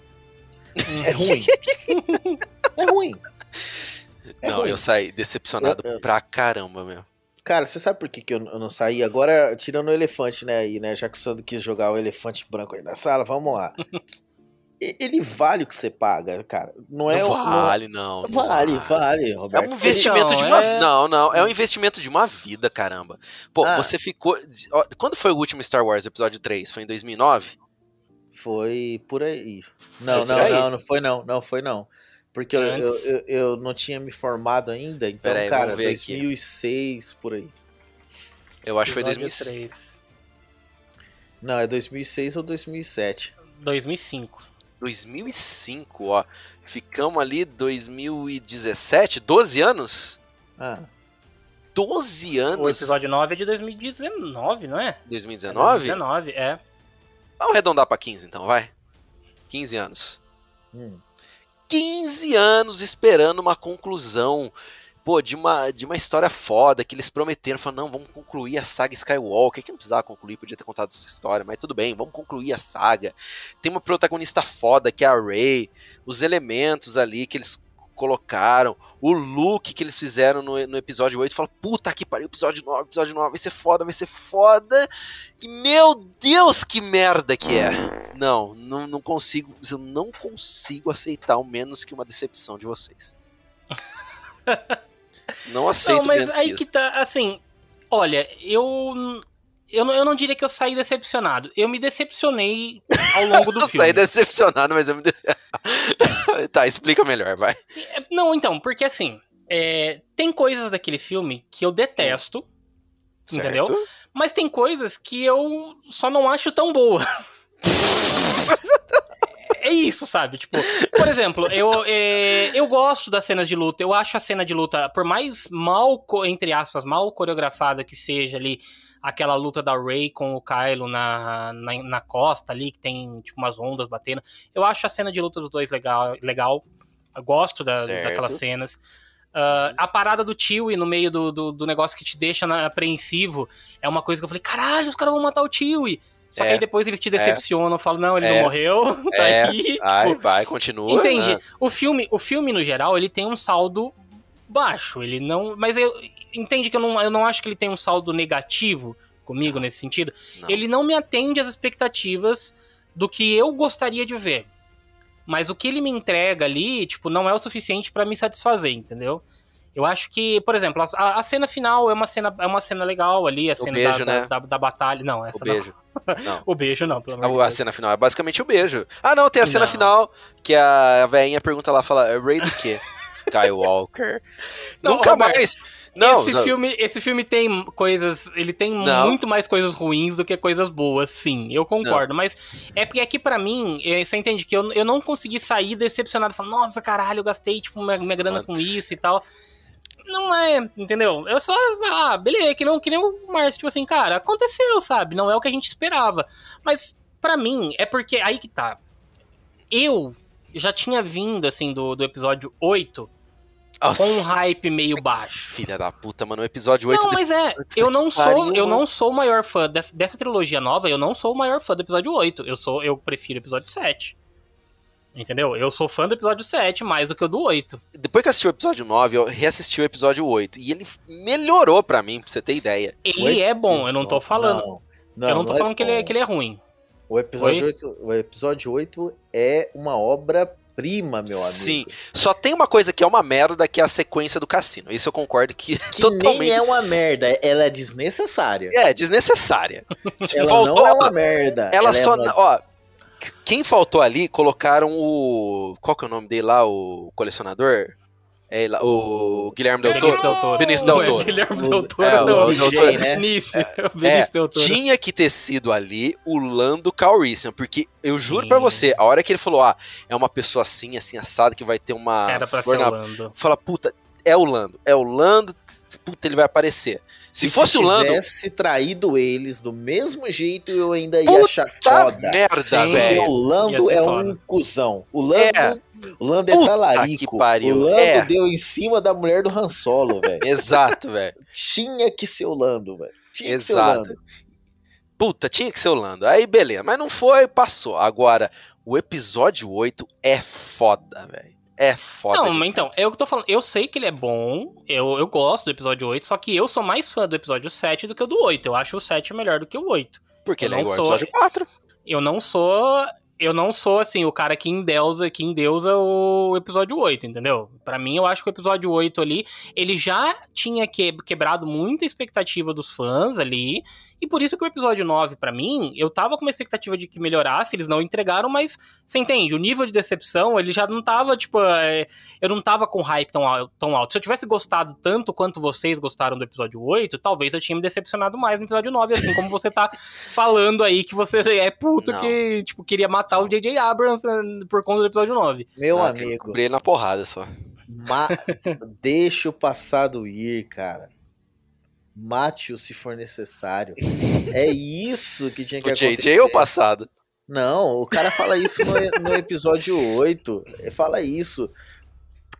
Speaker 3: É ruim. é ruim. É
Speaker 4: não,
Speaker 3: ruim.
Speaker 4: eu saí decepcionado
Speaker 3: Eu- eu-
Speaker 4: pra caramba, meu.
Speaker 3: Cara, você sabe por que, que eu, eu não saí? Agora, tirando o elefante, né, aí, né? Já que o Sandro quis jogar o elefante branco aí na sala, vamos lá. Ele vale o que você paga, cara. Não é
Speaker 4: não
Speaker 3: o. não-
Speaker 4: vale, não. não
Speaker 3: Vale, vale,
Speaker 4: É
Speaker 3: Roberto.
Speaker 4: um investimento
Speaker 2: Então,
Speaker 4: de uma
Speaker 2: é-
Speaker 4: Não, não, é um investimento de uma vida, caramba. Pô,
Speaker 3: Ah.
Speaker 4: você ficou. Quando foi o último Star Wars, episódio 3? Foi em 2009?
Speaker 3: Foi por aí. Não,
Speaker 4: por
Speaker 3: não,
Speaker 4: aí?
Speaker 3: não, não foi não, não foi não. Porque eu, eu, eu, eu não tinha me formado ainda, então,
Speaker 4: Pera aí,
Speaker 3: cara,
Speaker 4: vamos ver aqui.
Speaker 3: 2006 por aí.
Speaker 4: Eu acho que foi
Speaker 2: Episódio
Speaker 4: 2006.
Speaker 2: 3.
Speaker 3: Não, é 2006 ou 2007.
Speaker 2: 2005.
Speaker 4: 2005, ó. Ficamos ali 2017, 12 anos?
Speaker 3: Ah,
Speaker 4: 12 anos?
Speaker 2: O episódio 9 é de 2019, não é?
Speaker 4: 2019?
Speaker 2: 2019, é.
Speaker 4: Vamos arredondar pra 15 então, vai. 15 anos.
Speaker 3: hum.
Speaker 4: 15 anos esperando uma conclusão. Pô, de uma, de uma história foda que eles prometeram. Falaram, não, vamos concluir a saga Skywalker. Que não precisava concluir, podia ter contado essa história, mas tudo bem, vamos concluir a saga. Tem uma protagonista foda que é a Rey. Os elementos ali que eles colocaram. O look que eles fizeram no, no episódio 8. Fala, puta que pariu, episódio 9, episódio 9, vai ser foda, vai ser foda. E meu Deus, que merda que é. Não, não, não consigo. Eu não consigo aceitar o menos que uma decepção de vocês. Não aceito
Speaker 2: Não, mas
Speaker 4: menos
Speaker 2: aí
Speaker 4: que
Speaker 2: que tá, assim, olha, eu eu não, eu não diria que eu saí decepcionado. Eu me decepcionei ao longo do
Speaker 4: Eu
Speaker 2: filme.
Speaker 4: saí decepcionado, mas eu me dece... Tá, explica melhor, vai.
Speaker 2: É, Não, então, porque assim, é, tem coisas daquele filme que eu detesto, Entendeu?
Speaker 4: Certo?
Speaker 2: mas tem coisas que eu só não acho tão boa. É isso, sabe? Tipo, por exemplo, eu, é, eu gosto das cenas de luta. Eu acho a cena de luta, por mais mal, entre aspas, mal coreografada que seja ali, aquela luta da Rey com o Kylo na, na, na costa ali, que tem tipo umas ondas batendo. Eu acho a cena de luta dos dois legal. legal. Eu gosto da, daquelas cenas. Ah, a parada do Chewie no meio do, do, do negócio que te deixa apreensivo é uma coisa que eu falei, caralho, os caras vão matar o Chewie. Só que
Speaker 4: É.
Speaker 2: aí depois eles te decepcionam, falam, não, ele
Speaker 4: É.
Speaker 2: não morreu, tá
Speaker 4: É.
Speaker 2: aí.
Speaker 4: Vai,
Speaker 2: tipo,
Speaker 4: vai, continua.
Speaker 2: Entende?
Speaker 4: Ah,
Speaker 2: O filme, o filme no geral, ele tem um saldo baixo, ele não, mas eu entende que eu não, eu não acho que ele tem um saldo negativo comigo nesse sentido.
Speaker 4: não.
Speaker 2: Ele não me atende às expectativas do que eu gostaria de ver. Mas o que ele me entrega ali, tipo, não é o suficiente pra me satisfazer, entendeu? Eu acho que, por exemplo, a, a cena final é uma cena, é uma cena legal ali, a cena
Speaker 4: beijo,
Speaker 2: da,
Speaker 4: né?
Speaker 2: da, da- da batalha. Não,
Speaker 4: O
Speaker 2: essa não.
Speaker 4: beijo. Não.
Speaker 2: O beijo não, pelo de
Speaker 4: A, a cena final é basicamente o beijo. Ah, não, tem a cena
Speaker 2: Não.
Speaker 4: final que a, a velhinha pergunta lá, fala, "É Ray do quê? Skywalker.
Speaker 2: Não,
Speaker 4: Nunca mais. Não,
Speaker 2: esse,
Speaker 4: não.
Speaker 2: Filme, esse filme tem coisas. Ele tem
Speaker 4: Não.
Speaker 2: muito mais coisas ruins do que coisas boas, sim. Eu concordo. Mas é porque aqui, pra mim, é, você entende que eu, eu não consegui sair decepcionado. Falando, nossa, caralho, eu gastei tipo, minha, minha grana com isso e tal. Não é, entendeu? Eu só, ah, beleza, que, não, que nem o Márcio, tipo assim, cara, aconteceu, sabe? Não é o que a gente esperava. Mas, pra mim, é porque, aí que tá. Eu já tinha vindo, assim, do, do episódio 8
Speaker 4: Nossa,
Speaker 2: com um hype meio baixo.
Speaker 4: filha da puta, mano. O episódio 8
Speaker 2: Não,
Speaker 4: de-
Speaker 2: mas é,
Speaker 4: Puta
Speaker 2: eu não sou,
Speaker 4: pariu,
Speaker 2: eu
Speaker 4: mano.
Speaker 2: não sou o maior fã dessa, dessa trilogia nova, eu não sou o maior fã do episódio 8. Eu sou, eu prefiro o episódio 7. Entendeu? Eu sou fã do episódio 7 mais do que o do 8.
Speaker 4: Depois que eu assisti o episódio 9, eu reassisti o episódio 8. E ele melhorou pra mim, pra você ter ideia.
Speaker 2: Ele é bom, eu não tô falando.
Speaker 3: Não, não,
Speaker 2: eu não tô
Speaker 3: é
Speaker 2: falando que, ele, é- que ele é ruim.
Speaker 3: O episódio,
Speaker 2: Oi?
Speaker 3: 8, o episódio 8 é uma obra-prima, meu amigo.
Speaker 4: Sim. Só tem uma coisa que é uma merda, que é a sequência do cassino. Isso eu concordo que,
Speaker 3: Que
Speaker 4: totalmente...
Speaker 3: nem é uma merda, ela é desnecessária.
Speaker 4: É, desnecessária.
Speaker 3: Ela
Speaker 4: Faltou-
Speaker 3: não é uma merda.
Speaker 4: Ela
Speaker 3: é
Speaker 4: só.
Speaker 3: uma-
Speaker 4: Ó, quem faltou ali, colocaram o. Qual que é o nome dele lá? O colecionador? É, o Guilherme Del Toro.
Speaker 2: Benício Del Toro.
Speaker 4: Benício Del
Speaker 2: Ué,
Speaker 4: Toro.
Speaker 2: Guilherme
Speaker 3: Os-
Speaker 2: Del Toro,
Speaker 4: é,
Speaker 2: não.
Speaker 4: o
Speaker 3: né?
Speaker 2: Benício, o
Speaker 4: É,
Speaker 2: Benício Del Toro.
Speaker 4: tinha que ter sido ali o Lando Calrissian, porque eu juro
Speaker 2: Sim.
Speaker 4: pra você, a hora que ele falou, ah, é uma pessoa assim, assim, assada, que vai ter uma
Speaker 2: Era pra ser
Speaker 4: na
Speaker 2: Orlando.
Speaker 4: fala, puta, é o Lando. É o Lando, puta, ele vai aparecer. Se
Speaker 3: E
Speaker 4: fosse o Lando,
Speaker 3: tivesse traído eles do mesmo jeito, eu ainda ia
Speaker 4: Puta
Speaker 3: achar foda.
Speaker 4: merda, velho.
Speaker 3: o Lando é
Speaker 2: foda.
Speaker 3: um cuzão. O Lando,
Speaker 4: É.
Speaker 3: o Lando é talarico.
Speaker 4: que pariu.
Speaker 3: O Lando
Speaker 4: É.
Speaker 3: deu em cima da mulher do Han Solo, velho.
Speaker 4: Exato, velho.
Speaker 3: Tinha que ser o Lando, velho. Tinha que ser o
Speaker 4: Exato.
Speaker 3: Lando.
Speaker 4: Puta, tinha que ser o Lando. Aí, beleza. Mas não foi, passou. Agora, o episódio 8 é foda, velho. É foda.
Speaker 2: Não, mas
Speaker 4: demais.
Speaker 2: então, é o que eu tô falando. Eu sei que ele é bom, eu, eu gosto do episódio 8, só que eu sou mais fã do episódio 7 do que o do 8. Eu acho o 7 melhor do que o 8.
Speaker 4: Porque
Speaker 2: eu
Speaker 4: ele é
Speaker 2: não
Speaker 4: igual ao
Speaker 2: sou-
Speaker 4: episódio 4.
Speaker 2: Eu não sou. Eu não sou, assim, o cara que endeusa, que endeusa o episódio 8, entendeu? Pra mim, eu acho que o episódio 8 ali, ele já tinha que- quebrado muita expectativa dos fãs ali. E por isso que o episódio 9, pra mim, eu tava com uma expectativa de que melhorasse, eles não entregaram, mas você entende, o nível de decepção, ele já não tava, tipo, é, eu não tava com hype tão, tão alto. Se eu tivesse gostado tanto quanto vocês gostaram do episódio 8, talvez eu tinha me decepcionado mais no episódio 9, assim como você tá falando aí que você é puto
Speaker 4: Não.
Speaker 2: que, tipo, queria matar o J.J. Abrams eh, por conta do episódio 9.
Speaker 3: Meu
Speaker 4: Ah,
Speaker 3: amigo,
Speaker 4: ele na porrada só.
Speaker 3: ma- deixa o passado ir, cara. Mate-o se for necessário. É isso que tinha que
Speaker 4: O
Speaker 3: acontecer.
Speaker 4: JJ ou o passado?
Speaker 3: Não, o cara fala isso no, no episódio 8. Ele Fala isso.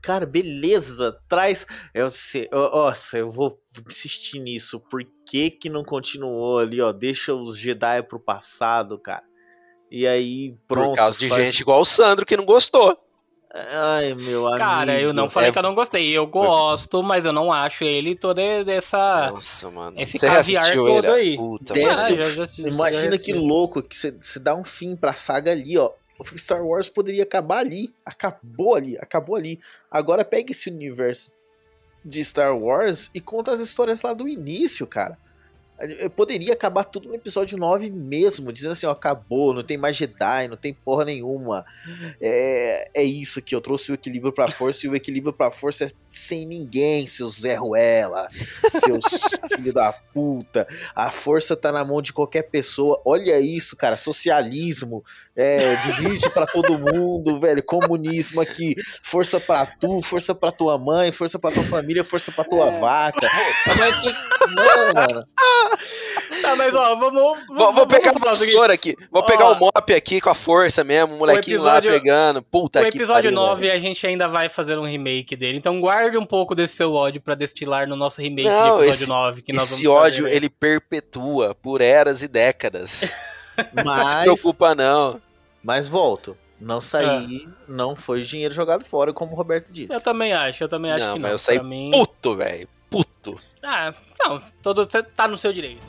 Speaker 3: Cara, beleza, traz. Eu sei, ó, nossa, eu vou insistir nisso. Por que que não continuou ali, ó? Deixa os Jedi pro passado, cara. E aí, pronto.
Speaker 4: Por causa de
Speaker 3: faz-
Speaker 4: gente igual o Sandro que não gostou.
Speaker 3: Ai, meu amigo.
Speaker 2: Cara, eu não falei
Speaker 4: é-
Speaker 2: que eu não gostei. Eu gosto, mas eu não acho ele toda dessa.
Speaker 4: Nossa, mano.
Speaker 2: esse
Speaker 4: Você
Speaker 2: caviar todo
Speaker 4: ele?
Speaker 2: aí.
Speaker 4: Puta,
Speaker 3: Desce
Speaker 4: mano.
Speaker 3: O-
Speaker 2: já- já assisti, já
Speaker 3: Imagina que louco que você dá um fim pra saga ali, ó. O Star Wars poderia acabar ali. Acabou ali, acabou ali. Agora pega esse universo de Star Wars e conta as histórias lá do início, cara. Eu poderia acabar tudo no episódio 9 mesmo, dizendo assim, ó, acabou, não tem mais Jedi, não tem porra nenhuma. É, é isso que eu trouxe o equilíbrio pra força, e o equilíbrio pra força é sem ninguém, seus Zé Ruela, seus filho da puta. A força tá na mão de qualquer pessoa. Olha isso, cara, socialismo, é, divide pra todo mundo, velho, comunismo aqui, força pra tu, força pra tua mãe, força pra tua família, força pra tua vaca. Mas que... Não, mano.
Speaker 2: Tá, mas ó, vamos.
Speaker 4: Vou,
Speaker 2: vamos
Speaker 4: vou pegar a vassoura aqui. Vou
Speaker 2: Ó.
Speaker 4: pegar o mop aqui com a força mesmo. O molequinho
Speaker 2: episódio-
Speaker 4: lá pegando. Puta
Speaker 2: O
Speaker 4: que
Speaker 2: episódio
Speaker 4: pariu,
Speaker 2: 9
Speaker 4: velho.
Speaker 2: a gente ainda vai fazer um remake dele. Então guarde um pouco desse seu ódio pra destilar no nosso remake
Speaker 4: Não,
Speaker 2: do episódio
Speaker 4: esse-
Speaker 2: 9 que nós
Speaker 4: Esse
Speaker 2: vamos fazer,
Speaker 4: ódio,
Speaker 2: né?
Speaker 4: ele perpetua por eras e décadas. Não
Speaker 3: Mas,
Speaker 4: se preocupa, não.
Speaker 3: mas volto. Não saí, não foi dinheiro jogado fora, como o Roberto disse.
Speaker 2: Eu também acho, eu também acho
Speaker 4: Não,
Speaker 2: que
Speaker 4: mas
Speaker 2: não.
Speaker 4: eu saí
Speaker 2: Pra mim...
Speaker 4: puto, velho. Puto.
Speaker 2: Ah, não, todo, tá no seu direito.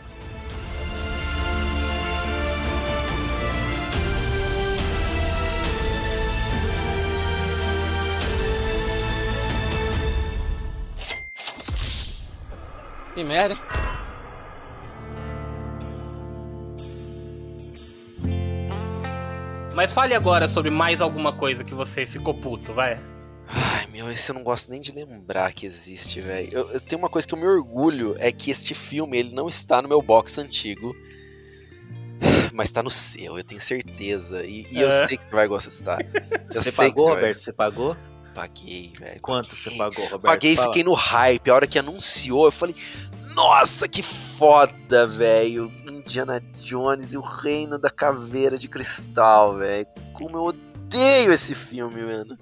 Speaker 7: Que merda.
Speaker 2: Mas fale agora sobre mais alguma coisa que você ficou puto, vai.
Speaker 4: Ai, meu, esse eu não gosto nem de lembrar que existe, velho. Eu, eu tenho uma coisa que eu me orgulho, é que este filme, ele não está no meu box antigo. Mas tá no seu, eu tenho certeza. E, e eu
Speaker 2: É.
Speaker 4: sei que você vai gostar. Eu
Speaker 3: Você pagou, Roberto? Você pagou?
Speaker 4: Paguei, velho.
Speaker 3: Quanto
Speaker 4: paguei.
Speaker 3: você pagou, Roberto?
Speaker 4: Paguei e
Speaker 3: Fala.
Speaker 4: fiquei no hype. A hora que anunciou, eu falei, nossa, que foda, velho. Indiana Jones e o Reino da Caveira de Cristal, velho. Como eu odeio esse filme, mano.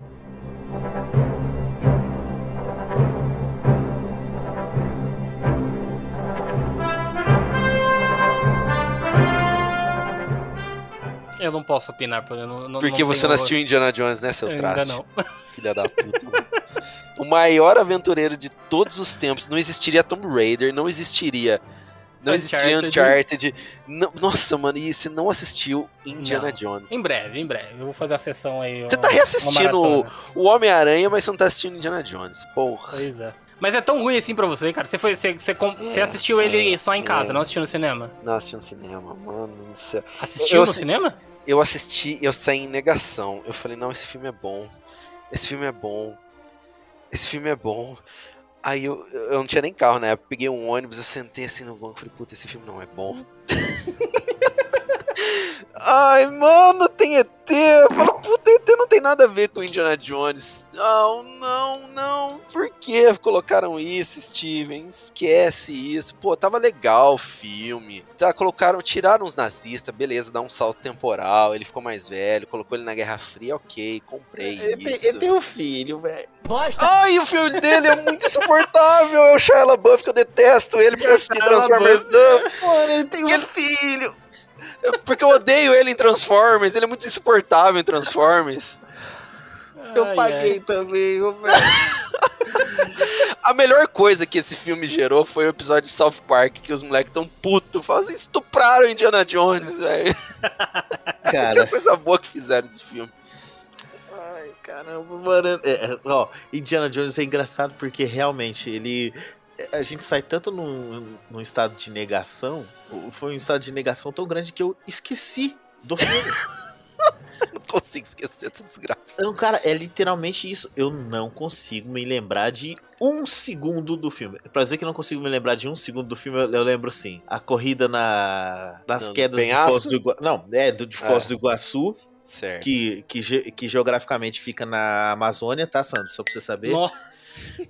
Speaker 2: Eu não posso opinar, porque eu não, não
Speaker 4: Porque
Speaker 2: não
Speaker 4: você não assistiu Indiana Jones, né, seu
Speaker 2: Ainda
Speaker 4: traste?
Speaker 2: não.
Speaker 4: Filha da puta. mano. o maior aventureiro de todos os tempos. Não existiria Tomb Raider, não existiria. Não existiria
Speaker 2: Uncharted.
Speaker 4: Não- nossa, mano, e você não assistiu Indiana
Speaker 2: Não.
Speaker 4: Jones?
Speaker 2: Em breve, em breve. Eu vou fazer a sessão aí.
Speaker 4: Você
Speaker 2: uma-
Speaker 4: tá reassistindo o, o Homem-Aranha, mas você não tá assistindo Indiana Jones. Porra.
Speaker 2: Pois é. Mas é tão ruim assim pra você, cara. Você, foi, você, você, você
Speaker 4: É,
Speaker 2: assistiu ele
Speaker 4: é,
Speaker 2: só em casa,
Speaker 4: é.
Speaker 2: não assistiu no cinema?
Speaker 4: Não assisti no cinema, mano. Não sei.
Speaker 2: Assistiu
Speaker 4: Eu
Speaker 2: no cinema?
Speaker 4: Eu assisti, eu saí em negação. Eu falei, não, esse filme é bom. Esse filme é bom. Esse filme é bom. Aí eu, eu não tinha nem carro na época, peguei um ônibus, eu sentei assim no banco e falei, puta, esse filme não é bom. Ai, mano, tem ET. Eu falo, puta, ET não tem nada a ver com Indiana Jones. Não, não, não. Por que colocaram isso, Steven? Esquece isso. Pô, tava legal o filme. Tá, colocaram, tiraram os nazistas, beleza, dá um salto temporal. Ele ficou mais velho, colocou ele na Guerra Fria, ok, comprei
Speaker 3: Ele tem,
Speaker 4: isso.
Speaker 3: ele tem um filho, velho.
Speaker 4: Ai, o filme dele é muito insuportável. É o Shia LaBeouf que eu detesto ele por assistir
Speaker 2: Shia
Speaker 4: Transformers Duff.
Speaker 3: Mano, ele tem um
Speaker 4: Ele-
Speaker 3: filho.
Speaker 4: Porque eu odeio ele em Transformers. Ele é muito insuportável em Transformers.
Speaker 3: Eu
Speaker 2: Ai,
Speaker 3: paguei
Speaker 2: ai.
Speaker 3: também, velho.
Speaker 4: A melhor coisa que esse filme gerou foi o episódio de South Park, que os moleques tão putos. Falam assim, estupraram Indiana Jones, velho. Que
Speaker 3: Cara,
Speaker 4: coisa boa que fizeram desse filme.
Speaker 3: ai, caramba, mano. É, é, ó, Indiana Jones é engraçado porque realmente ele. A gente sai tanto num, num estado de negação. Foi um estado de negação tão grande que eu esqueci do filme.
Speaker 4: Não consigo esquecer essa desgraça.
Speaker 3: Não, cara, é literalmente isso. Eu não consigo me lembrar de um segundo do filme. Pra dizer que não consigo me lembrar de um segundo do filme, eu, eu lembro sim. A corrida na, nas
Speaker 4: No
Speaker 3: quedas de? Foz do Iguaçu. Não, é, do, de Foz
Speaker 4: É.
Speaker 3: do Iguaçu,
Speaker 4: Certo.
Speaker 3: que, que, ge- que geograficamente fica na Amazônia, tá, Sandro? Só pra você saber.
Speaker 2: Nossa.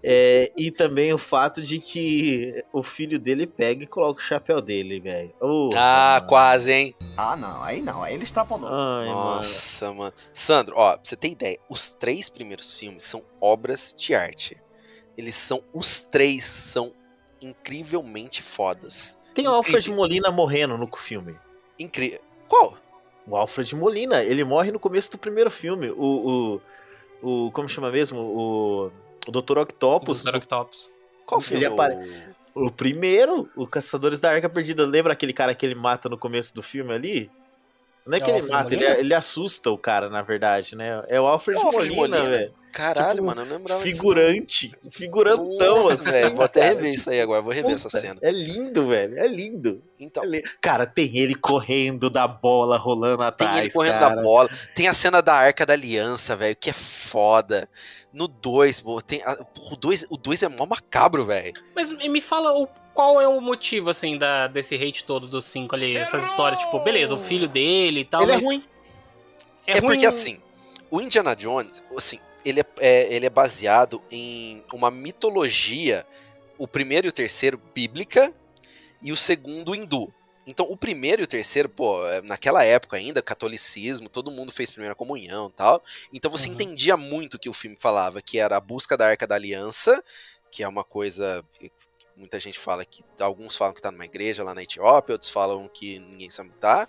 Speaker 3: É, e também o fato de que o filho dele pega e coloca o chapéu dele, velho. Ô,
Speaker 4: Ah,
Speaker 3: mano.
Speaker 4: quase, hein?
Speaker 5: Ah, não, aí não, aí ele extrapolou.
Speaker 3: Ai, mano.
Speaker 4: Nossa, mano. Sandro, ó, pra você ter ideia, os três primeiros filmes são obras de arte. Eles são. Os três são incrivelmente fodas.
Speaker 3: Tem o Alfred
Speaker 4: Incríveis.
Speaker 3: Molina morrendo no filme.
Speaker 4: Incrível. Qual?
Speaker 3: O Alfred Molina, ele morre no começo do primeiro filme. O. o, o como chama mesmo? O. O Dr. Octopus.
Speaker 2: Dr. Octopus.
Speaker 4: Qual
Speaker 3: Ele
Speaker 4: filme?
Speaker 3: apare- O primeiro, o Caçadores da Arca Perdida. Lembra aquele cara que ele mata no começo do filme ali? Não é que
Speaker 2: É o
Speaker 3: ele
Speaker 2: Alfred
Speaker 3: mata, ele,
Speaker 2: Molina?
Speaker 3: ele assusta o cara, na verdade, né? É o Alfred,
Speaker 4: É o Alfred
Speaker 3: Molina,
Speaker 4: Molina.
Speaker 3: velho.
Speaker 4: Caralho,
Speaker 3: Tipo,
Speaker 4: mano, eu não lembrava disso.
Speaker 3: Figurante. Figurantão,
Speaker 4: Nossa,
Speaker 3: assim.
Speaker 4: velho. Vou até
Speaker 3: cara.
Speaker 4: rever isso aí agora, vou rever essa
Speaker 3: Puta,
Speaker 4: cena.
Speaker 3: É lindo, velho. É lindo.
Speaker 4: Então,
Speaker 3: É Cara, tem ele correndo da bola rolando
Speaker 4: tem
Speaker 3: atrás.
Speaker 4: ele correndo
Speaker 3: cara.
Speaker 4: da bola. Tem a cena da Arca da Aliança, velho, que é foda. No 2, tem. a- porra, O 2 o dois é mó macabro, velho.
Speaker 2: Mas me fala o, qual é o motivo, assim, da, desse hate todo dos cinco ali. Essas histórias, tipo, beleza, o filho dele e tal.
Speaker 3: Ele é
Speaker 2: mas
Speaker 3: ruim.
Speaker 4: É,
Speaker 2: ruim-
Speaker 4: porque assim, o Indiana Jones, assim, ele é, é- ele é baseado em uma mitologia, o primeiro e o terceiro bíblica e o segundo hindu. Então, o primeiro e o terceiro, pô, é, naquela época ainda, catolicismo, todo mundo fez primeira comunhão e tal. Então você
Speaker 2: Uhum.
Speaker 4: entendia muito o que o filme falava, que era a busca da Arca da Aliança, que é uma coisa que muita gente fala que alguns falam que tá numa igreja lá na Etiópia, outros falam que ninguém sabe onde tá.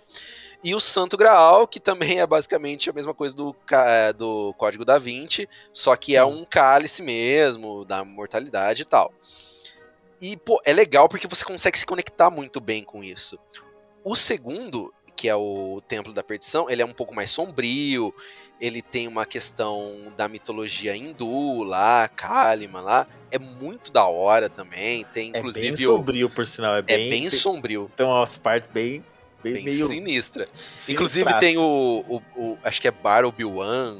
Speaker 4: E o Santo Graal, que também é basicamente a mesma coisa do, é, do Código da Vinci, só que é um cálice mesmo, da mortalidade e tal. E, pô, é legal porque você consegue se conectar muito bem com isso. O segundo, que é o Templo da Perdição, ele é um pouco mais sombrio, ele tem uma questão da mitologia hindu lá, Kalima lá, é muito da hora também, tem
Speaker 3: É
Speaker 4: inclusive
Speaker 3: bem
Speaker 4: o-
Speaker 3: sombrio, por sinal. É
Speaker 4: é
Speaker 3: bem,
Speaker 4: bem sombrio,
Speaker 3: Tem umas partes bem. Bem,
Speaker 4: bem
Speaker 3: meio.
Speaker 4: sinistra. Inclusive tem o, o, o- Acho que é Bar Obi-Wan,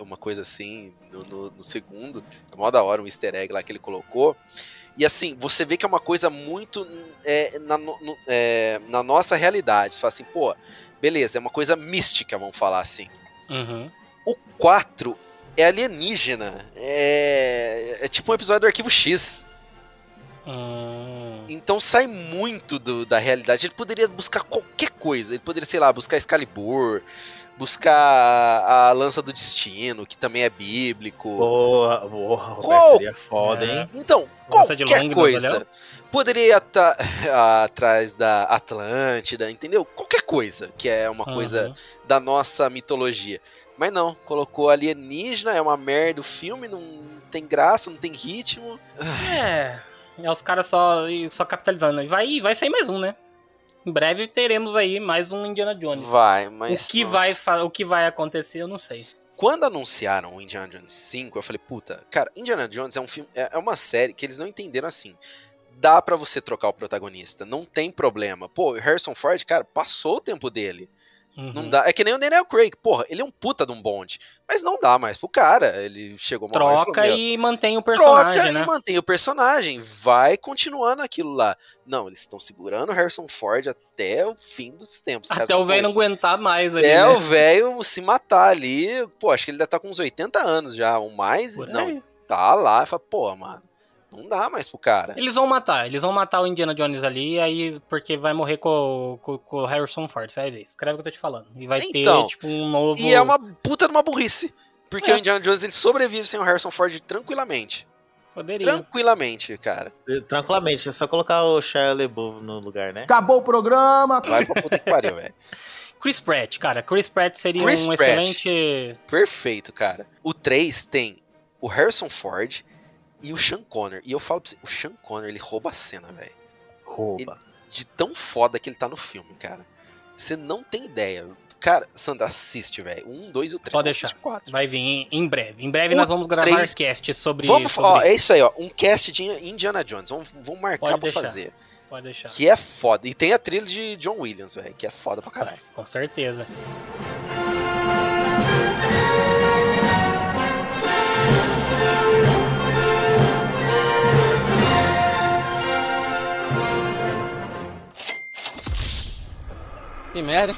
Speaker 4: uma coisa assim, no, no- no segundo. É mó da hora, um easter egg lá que ele colocou. E assim, você vê que é uma coisa muito é, na, no- é, na nossa realidade. Você fala assim, pô, beleza, é uma coisa mística, vamos falar assim.
Speaker 2: Uhum.
Speaker 4: O 4 é alienígena. É, é tipo um episódio do Arquivo X.
Speaker 2: Hum.
Speaker 4: Então sai muito do- da realidade. Ele poderia buscar qualquer coisa. Ele poderia, sei lá, buscar Excalibur, buscar a lança do destino, que também é bíblico.
Speaker 3: Porra, porra,
Speaker 4: Qual?
Speaker 3: seria foda, hein?
Speaker 4: Então,
Speaker 2: Lança
Speaker 4: qualquer coisa. Poderia estar atrás da Atlântida, entendeu? Qualquer coisa que é uma coisa
Speaker 2: Uhum.
Speaker 4: da nossa mitologia. Mas não, colocou alienígena, é uma merda o filme, não tem graça, não tem ritmo.
Speaker 2: É. É os caras só, só capitalizando. E Vai, vai sair mais um, né? Em breve teremos aí mais um Indiana Jones.
Speaker 4: Vai, mas.
Speaker 2: o, que
Speaker 4: nossa.
Speaker 2: vai, o que vai acontecer, eu não sei.
Speaker 4: Quando anunciaram o Indiana Jones 5, eu falei, puta, cara, Indiana Jones é um filme, é é uma série que eles não entenderam assim. Dá pra você trocar o protagonista, não tem problema. Pô, Harrison Ford, cara, passou o tempo dele.
Speaker 2: Uhum.
Speaker 4: Não dá. É que nem o Daniel Craig. Porra, ele é um puta de um bonde. Mas não dá mais pro cara. Ele chegou uma e
Speaker 2: Troca
Speaker 4: falou, "Meu,
Speaker 2: e mantém o personagem,
Speaker 4: Troca
Speaker 2: né?
Speaker 4: e mantém o personagem. Vai continuando aquilo lá. Não, eles estão segurando o Harrison Ford até o fim dos tempos.
Speaker 2: Até o velho não aguentar mais ali,
Speaker 4: É,
Speaker 2: né?
Speaker 4: o velho se matar ali. Pô, acho que ele deve estar com uns 80 anos já, ou mais.
Speaker 2: Por
Speaker 4: não,
Speaker 2: aí.
Speaker 4: tá lá. Fala, pô, mano, não dá mais pro cara.
Speaker 2: Eles vão matar, eles vão matar o Indiana Jones ali, aí porque vai morrer com, com, com o Harrison Ford, você vai ver. Escreve o que eu tô te falando. E vai
Speaker 4: Então,
Speaker 2: ter, tipo, um novo.
Speaker 4: E é uma puta de uma burrice. Porque
Speaker 2: É.
Speaker 4: o Indiana Jones ele sobrevive sem o Harrison Ford tranquilamente.
Speaker 2: Poderia.
Speaker 4: Tranquilamente, cara.
Speaker 3: Tranquilamente, é só colocar o Shia LaBeouf no lugar, né?
Speaker 5: Acabou o programa.
Speaker 4: Vai pra puta que pariu, velho.
Speaker 2: Chris Pratt, cara. Chris Pratt seria
Speaker 4: Chris
Speaker 2: um
Speaker 4: Pratt.
Speaker 2: excelente.
Speaker 4: Perfeito, cara. O 3 tem o Harrison Ford e o Sean Conner. E eu falo pra você, o Sean Conner, ele rouba a cena, velho.
Speaker 3: Rouba.
Speaker 4: De tão foda que ele tá no filme, cara. Você não tem ideia. Cara, Sandra, assiste, velho. Um, dois e o três.
Speaker 2: Pode deixar.
Speaker 4: quatro.
Speaker 2: Vai vir em, em breve. Em breve
Speaker 4: O
Speaker 2: nós vamos gravar
Speaker 4: três-
Speaker 2: cast sobre
Speaker 4: Vamos,
Speaker 2: sobre
Speaker 4: ó,
Speaker 2: isso.
Speaker 4: é isso aí, ó. Um cast de Indiana Jones. Vamos, vamos marcar
Speaker 2: Pode
Speaker 4: pra
Speaker 2: deixar.
Speaker 4: fazer.
Speaker 2: Pode deixar.
Speaker 4: Que é foda. E tem a trilha de John Williams, velho. Que é foda pra caralho.
Speaker 2: Com certeza.
Speaker 7: Que merda.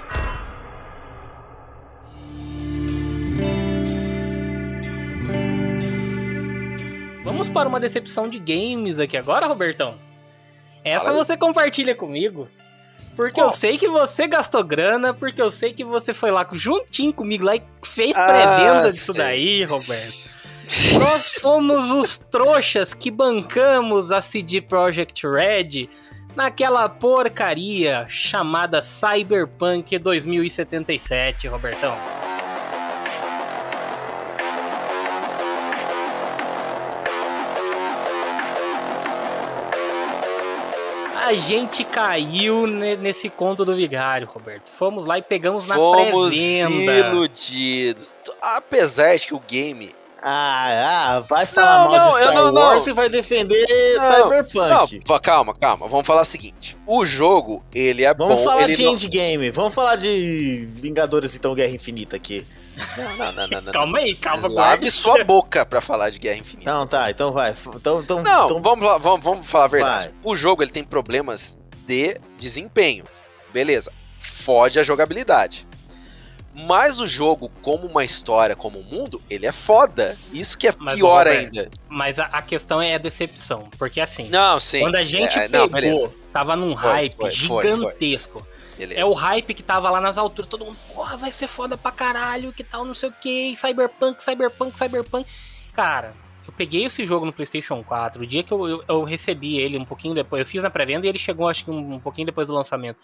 Speaker 2: Vamos para uma decepção de games aqui agora, Robertão. Essa
Speaker 4: Fala
Speaker 2: você compartilha comigo. Porque
Speaker 4: Qual?
Speaker 2: eu sei que você gastou grana, porque eu sei que você foi lá juntinho comigo lá e fez
Speaker 4: Ah,
Speaker 2: pré-venda disso
Speaker 4: sei.
Speaker 2: daí, Roberto. Nós fomos os trouxas que bancamos a CD Projekt Red naquela porcaria chamada Cyberpunk 2077, Robertão. A gente caiu ne- nesse conto do vigário, Roberto. Fomos lá e pegamos na
Speaker 4: Fomos
Speaker 2: pré-venda.
Speaker 4: iludidos. Apesar de que o game.
Speaker 3: Ah, ah, vai falar
Speaker 4: Não,
Speaker 3: mal
Speaker 4: não,
Speaker 3: de
Speaker 4: eu
Speaker 3: Star
Speaker 4: não- não.
Speaker 3: Wars e vai defender
Speaker 4: Não,
Speaker 3: Cyberpunk.
Speaker 4: Não, calma, calma. Vamos falar o seguinte: o jogo, ele é
Speaker 3: Vamos
Speaker 4: bom.
Speaker 3: falar
Speaker 4: ele
Speaker 3: de
Speaker 4: não...
Speaker 3: endgame, vamos falar de Vingadores então Guerra Infinita aqui.
Speaker 4: Não, não, não, não, não.
Speaker 2: Calma aí, calma,
Speaker 4: Lave sua boca pra falar de Guerra Infinita.
Speaker 3: Não, tá, então vai. Então, então,
Speaker 4: Não,
Speaker 3: então-
Speaker 4: vamos, lá, vamos, vamos falar a verdade.
Speaker 3: Vai.
Speaker 4: O jogo ele tem problemas de desempenho. Beleza. Fode a jogabilidade. Mas o jogo, como uma história, como um mundo, ele é foda. Isso que é
Speaker 2: Mas,
Speaker 4: pior
Speaker 2: Roberto,
Speaker 4: ainda.
Speaker 2: Mas a, a questão é a decepção. Porque assim,
Speaker 4: Não, sim.
Speaker 2: quando a gente
Speaker 4: É, não,
Speaker 2: pegou,
Speaker 4: beleza.
Speaker 2: tava num
Speaker 4: Foi,
Speaker 2: hype
Speaker 4: foi, foi, foi.
Speaker 2: gigantesco.
Speaker 4: Beleza.
Speaker 2: É o hype que tava lá nas alturas, todo mundo, porra, vai ser foda pra caralho, que tal, não sei o que, Cyberpunk, Cyberpunk, Cyberpunk. Cara, eu peguei esse jogo no PlayStation 4, o dia que eu, eu, eu recebi ele um pouquinho depois, eu fiz na pré-venda e ele chegou acho que um, um pouquinho depois do lançamento.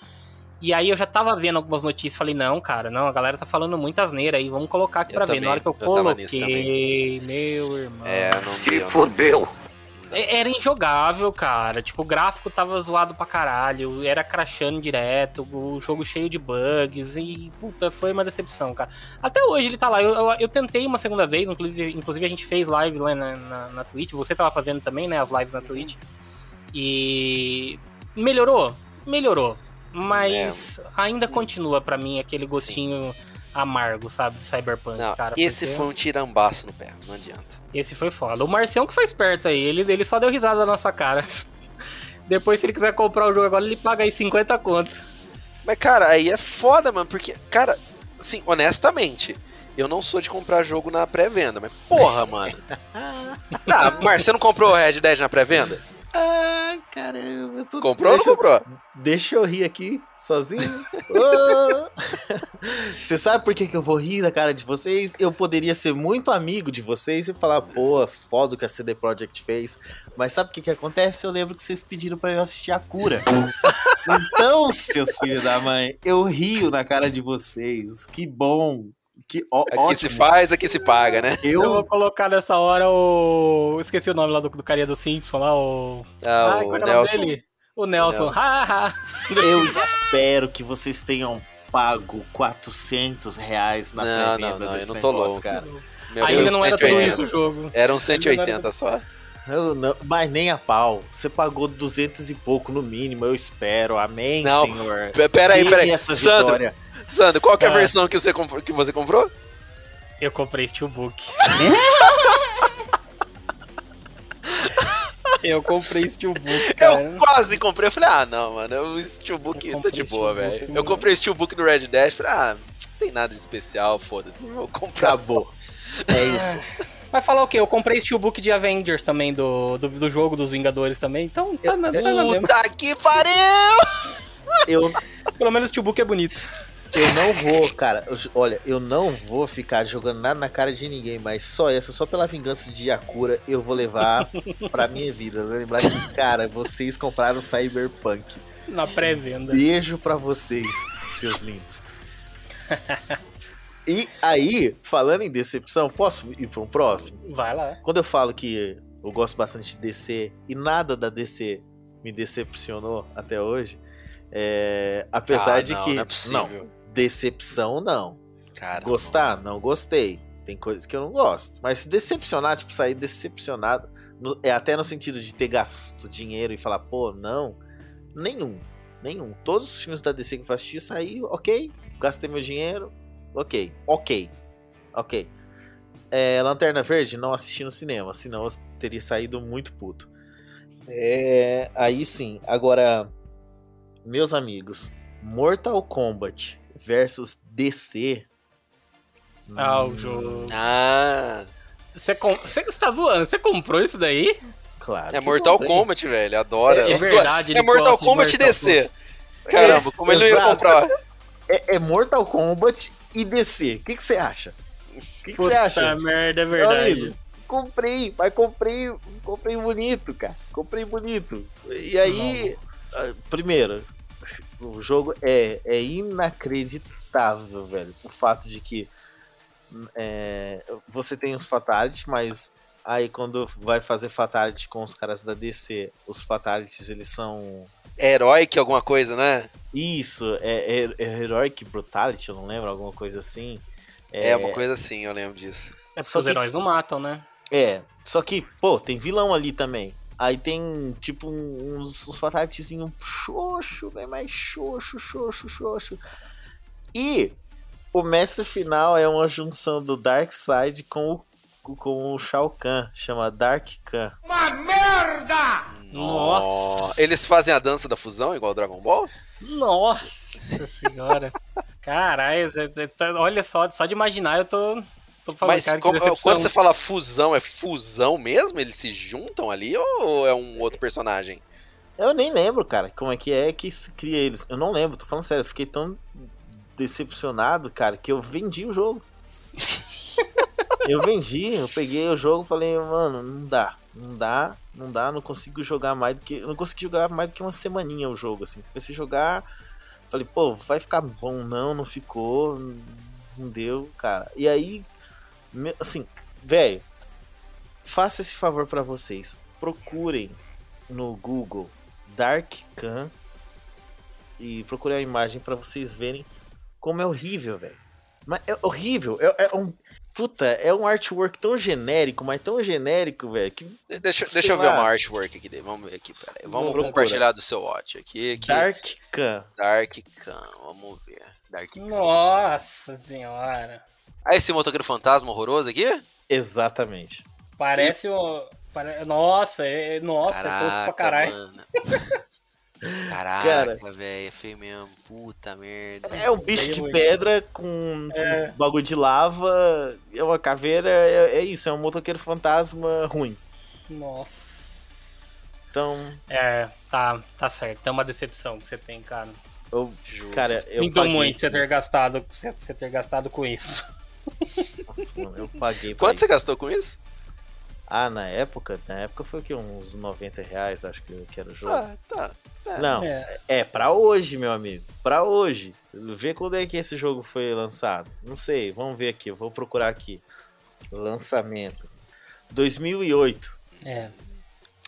Speaker 2: E aí eu já tava vendo algumas notícias, falei, não, cara, não, a galera tá falando muita asneira aí, vamos colocar aqui
Speaker 4: Eu
Speaker 2: pra ver.
Speaker 4: também,
Speaker 2: Na hora que eu
Speaker 4: eu
Speaker 2: coloquei, meu irmão.
Speaker 4: É, não
Speaker 1: Se
Speaker 4: deu.
Speaker 1: fodeu.
Speaker 2: É- Era injogável, cara. Tipo, o gráfico tava zoado pra caralho, era crashando direto, o jogo cheio de bugs e, puta, foi uma decepção, cara. Até hoje ele tá lá. Eu, eu, eu tentei uma segunda vez, inclusive, inclusive a gente fez live lá na, na, na Twitch, você tava fazendo também, né, as lives na Twitch. E. Melhorou? Melhorou. Mas ainda continua pra mim aquele
Speaker 4: Sim.
Speaker 2: gostinho amargo, sabe, de Cyberpunk,
Speaker 4: Não,
Speaker 2: cara.
Speaker 4: esse
Speaker 2: porque-
Speaker 4: foi um tirambaço no pé, não adianta.
Speaker 2: esse foi foda. O Marcião que foi esperto aí, ele, ele só deu risada na nossa cara. Depois, se ele quiser comprar o jogo agora, ele paga aí 50 conto.
Speaker 4: Mas, cara, aí é foda, mano, porque, cara, assim, honestamente, eu não sou de comprar jogo na pré-venda, mas porra, mano. ah, Mar, você não comprou o Red Dead na pré-venda?
Speaker 3: Ah, caramba. só-
Speaker 4: Comprou ou não
Speaker 3: deixa, eu-
Speaker 4: comprou?
Speaker 3: deixa eu rir aqui, sozinho. Ô. Você sabe por que, que eu vou rir da cara de vocês? Eu poderia ser muito amigo de vocês e falar, pô, foda o que a CD Projekt fez. Mas sabe o que, que acontece? Eu lembro que vocês pediram pra eu assistir a cura. então, seus filhos da mãe, eu rio na cara de vocês. Que bom. Que ó,
Speaker 4: Aqui
Speaker 3: ótimo.
Speaker 4: se faz, aqui se paga, né?
Speaker 2: Eu vou
Speaker 3: Eu,
Speaker 2: colocar nessa hora o. eu Esqueci o nome lá do, do carinha do Simpson lá, o.
Speaker 4: Ah,
Speaker 2: Ai,
Speaker 4: o
Speaker 2: qual é o nome
Speaker 4: Nelson.
Speaker 2: dele? O Nelson.
Speaker 4: Nelson.
Speaker 3: Eu espero que vocês tenham pago 400 reais na
Speaker 4: Não,
Speaker 3: pré-venda
Speaker 4: não, não,
Speaker 3: desse
Speaker 4: eu não tô
Speaker 3: negócio,
Speaker 4: louco.
Speaker 3: cara.
Speaker 4: Meu
Speaker 2: Ainda
Speaker 4: Deus,
Speaker 2: não era tudo
Speaker 4: 180.
Speaker 2: isso o jogo.
Speaker 4: Eram 180 só.
Speaker 3: Eu não, mas nem a pau. Você pagou 200 e pouco no mínimo, eu espero. Amém,
Speaker 4: Não,
Speaker 3: senhor.
Speaker 4: P- Pera aí,
Speaker 3: Dê
Speaker 4: pera aí.
Speaker 3: essa
Speaker 4: Sandro,
Speaker 3: vitória.
Speaker 4: Sandro, qual que é a
Speaker 2: Ah.
Speaker 4: versão que você comprou? Que você comprou?
Speaker 2: Eu comprei Steelbook. eu comprei Steelbook, cara.
Speaker 4: Eu quase comprei. Eu falei, ah, não, mano, o Steelbook
Speaker 2: Eu
Speaker 4: tá
Speaker 2: comprei
Speaker 4: de boa, velho.
Speaker 2: mano.
Speaker 4: Eu comprei Steelbook no Red Dash. Falei, ah, não tem nada de especial, foda-se. Vou comprar.
Speaker 3: Acabou. É isso.
Speaker 2: Vai falar o quê? Eu comprei Steelbook de Avengers também, do, do, do jogo dos Vingadores também. Então, tá na, tá na mesma.
Speaker 4: Puta que pariu!
Speaker 3: Eu,
Speaker 2: Pelo menos o Steelbook é bonito.
Speaker 3: Eu não vou, cara. eu- olha, eu não vou ficar jogando nada na cara de ninguém, mas só essa, só pela vingança de Yakura, eu vou levar pra minha vida. Lembrar que, cara, vocês compraram Cyberpunk.
Speaker 2: Na pré-venda.
Speaker 3: Beijo pra vocês, seus lindos. E aí, falando em decepção, posso ir pra um próximo?
Speaker 2: Vai lá.
Speaker 3: Quando eu falo que eu gosto bastante de DC e nada da DC me decepcionou até hoje, é, apesar
Speaker 4: Ah,
Speaker 3: de
Speaker 4: não,
Speaker 3: que.
Speaker 4: Não é possível.
Speaker 3: Decepção não.
Speaker 4: Cara,
Speaker 3: Gostar? Não gostei. Tem coisas que eu não gosto. Mas se decepcionar, tipo, sair decepcionado, no- é até no sentido de ter gasto dinheiro e falar, pô, não. Nenhum. Nenhum. Todos os filmes da DC que eu assisti, saí, ok. Gastei meu dinheiro, ok. Ok. Ok. É, Lanterna Verde, não assisti no cinema, senão eu teria saído muito puto. É, aí sim. Agora, meus amigos, Mortal Kombat versus DC.
Speaker 2: Ah, o jogo.
Speaker 4: Ah,
Speaker 2: Você, com... você tá zoando? Você comprou isso daí?
Speaker 3: Claro.
Speaker 4: é Mortal
Speaker 3: comprei.
Speaker 4: Kombat, velho. Adora.
Speaker 2: É
Speaker 4: dois-
Speaker 2: verdade,
Speaker 4: É Mortal Kombat e
Speaker 2: Mortal
Speaker 4: DC. Caramba, como ele não ia comprar?
Speaker 3: É, é Mortal Kombat e DC. O que você acha? O que você
Speaker 2: Puta
Speaker 3: acha?
Speaker 2: merda, é verdade.
Speaker 3: amigo, comprei, mas comprei, comprei bonito, cara. Comprei bonito. E aí, ah, primeiro, o jogo é, é inacreditável, velho. O fato de que é, você tem os fatalities, mas aí quando vai fazer fatality com os caras da DC, os fatalities eles são
Speaker 4: É Heroic alguma coisa, né?
Speaker 3: isso, é, é, é Heroic Brutality, eu não lembro, alguma coisa assim.
Speaker 4: É, uma coisa assim, eu lembro disso.
Speaker 2: É porque
Speaker 3: Só
Speaker 2: os
Speaker 3: que-
Speaker 2: heróis não matam, né?
Speaker 3: É, só que, pô, tem vilão ali também. Aí tem, tipo, uns, uns fatalityzinhos xoxo, velho, mais xoxo, xoxo, xoxo. E o mestre final é uma junção do Darkseid com o, com o Shao Kahn, chama Dark Khan.
Speaker 2: Nossa.
Speaker 4: Eles fazem a dança da fusão, igual Dragon Ball?
Speaker 2: Nossa senhora. Caralho, olha só, só de imaginar eu tô falando,
Speaker 4: Mas
Speaker 2: cara,
Speaker 4: como- quando você fala fusão, é fusão mesmo? Eles se juntam ali ou é um outro personagem?
Speaker 3: Eu nem lembro, cara, como é que é que se cria eles. Eu não lembro, tô falando sério, eu fiquei tão decepcionado, cara, que eu vendi o jogo. eu vendi, eu peguei o jogo e falei, mano, não dá, não dá, não dá, não consigo jogar mais do que. Eu não consegui jogar mais do que uma semaninha o jogo, assim. Comecei a jogar, falei, pô, vai ficar bom, não, não ficou, não deu, cara. E aí, assim, velho, faça esse favor pra vocês. Procurem no Google Dark Khan e procurem a imagem pra vocês verem como é horrível, velho. Mas é horrível, é, é um puta, é um artwork tão genérico, mas tão genérico, velho, que
Speaker 4: Deixa, deixa eu ver uma artwork aqui dele. Vamos ver aqui, peraí. Vamos
Speaker 3: Procura.
Speaker 4: compartilhar do seu watch aqui. aqui.
Speaker 3: Dark Khan.
Speaker 4: Dark Khan, vamos ver.
Speaker 2: Nossa senhora.
Speaker 4: Ah, esse motoqueiro fantasma horroroso aqui?
Speaker 3: Exatamente.
Speaker 2: Parece o. pare- Nossa, é, nossa, é tosco pra caralho.
Speaker 4: Caraca,
Speaker 3: Cara.
Speaker 4: velho, é feio mesmo. Puta merda.
Speaker 3: É um bicho de pedra com, com
Speaker 2: É.
Speaker 3: bagulho de lava, é uma caveira, é, é isso, é um motoqueiro fantasma ruim.
Speaker 2: Nossa.
Speaker 3: Então,
Speaker 2: É, tá, tá certo. É uma decepção que você tem, cara.
Speaker 3: Eu,
Speaker 4: Justo.
Speaker 3: cara, eu
Speaker 2: Sinto muito você ter
Speaker 3: isso.
Speaker 2: gastado, você você ter gastado com isso.
Speaker 3: Nossa, mano, eu paguei pra
Speaker 4: Quanto você
Speaker 3: isso.
Speaker 4: gastou com isso?
Speaker 3: Ah, na época? Na época foi o quê? Uns 90 reais, acho que, que era o jogo.
Speaker 4: Ah, tá.
Speaker 3: Não,
Speaker 2: É.
Speaker 3: é pra hoje, meu amigo. Pra hoje. Vê quando é que esse jogo foi lançado. Não sei, vamos ver aqui. Eu vou procurar aqui. Lançamento. 2008.
Speaker 2: É.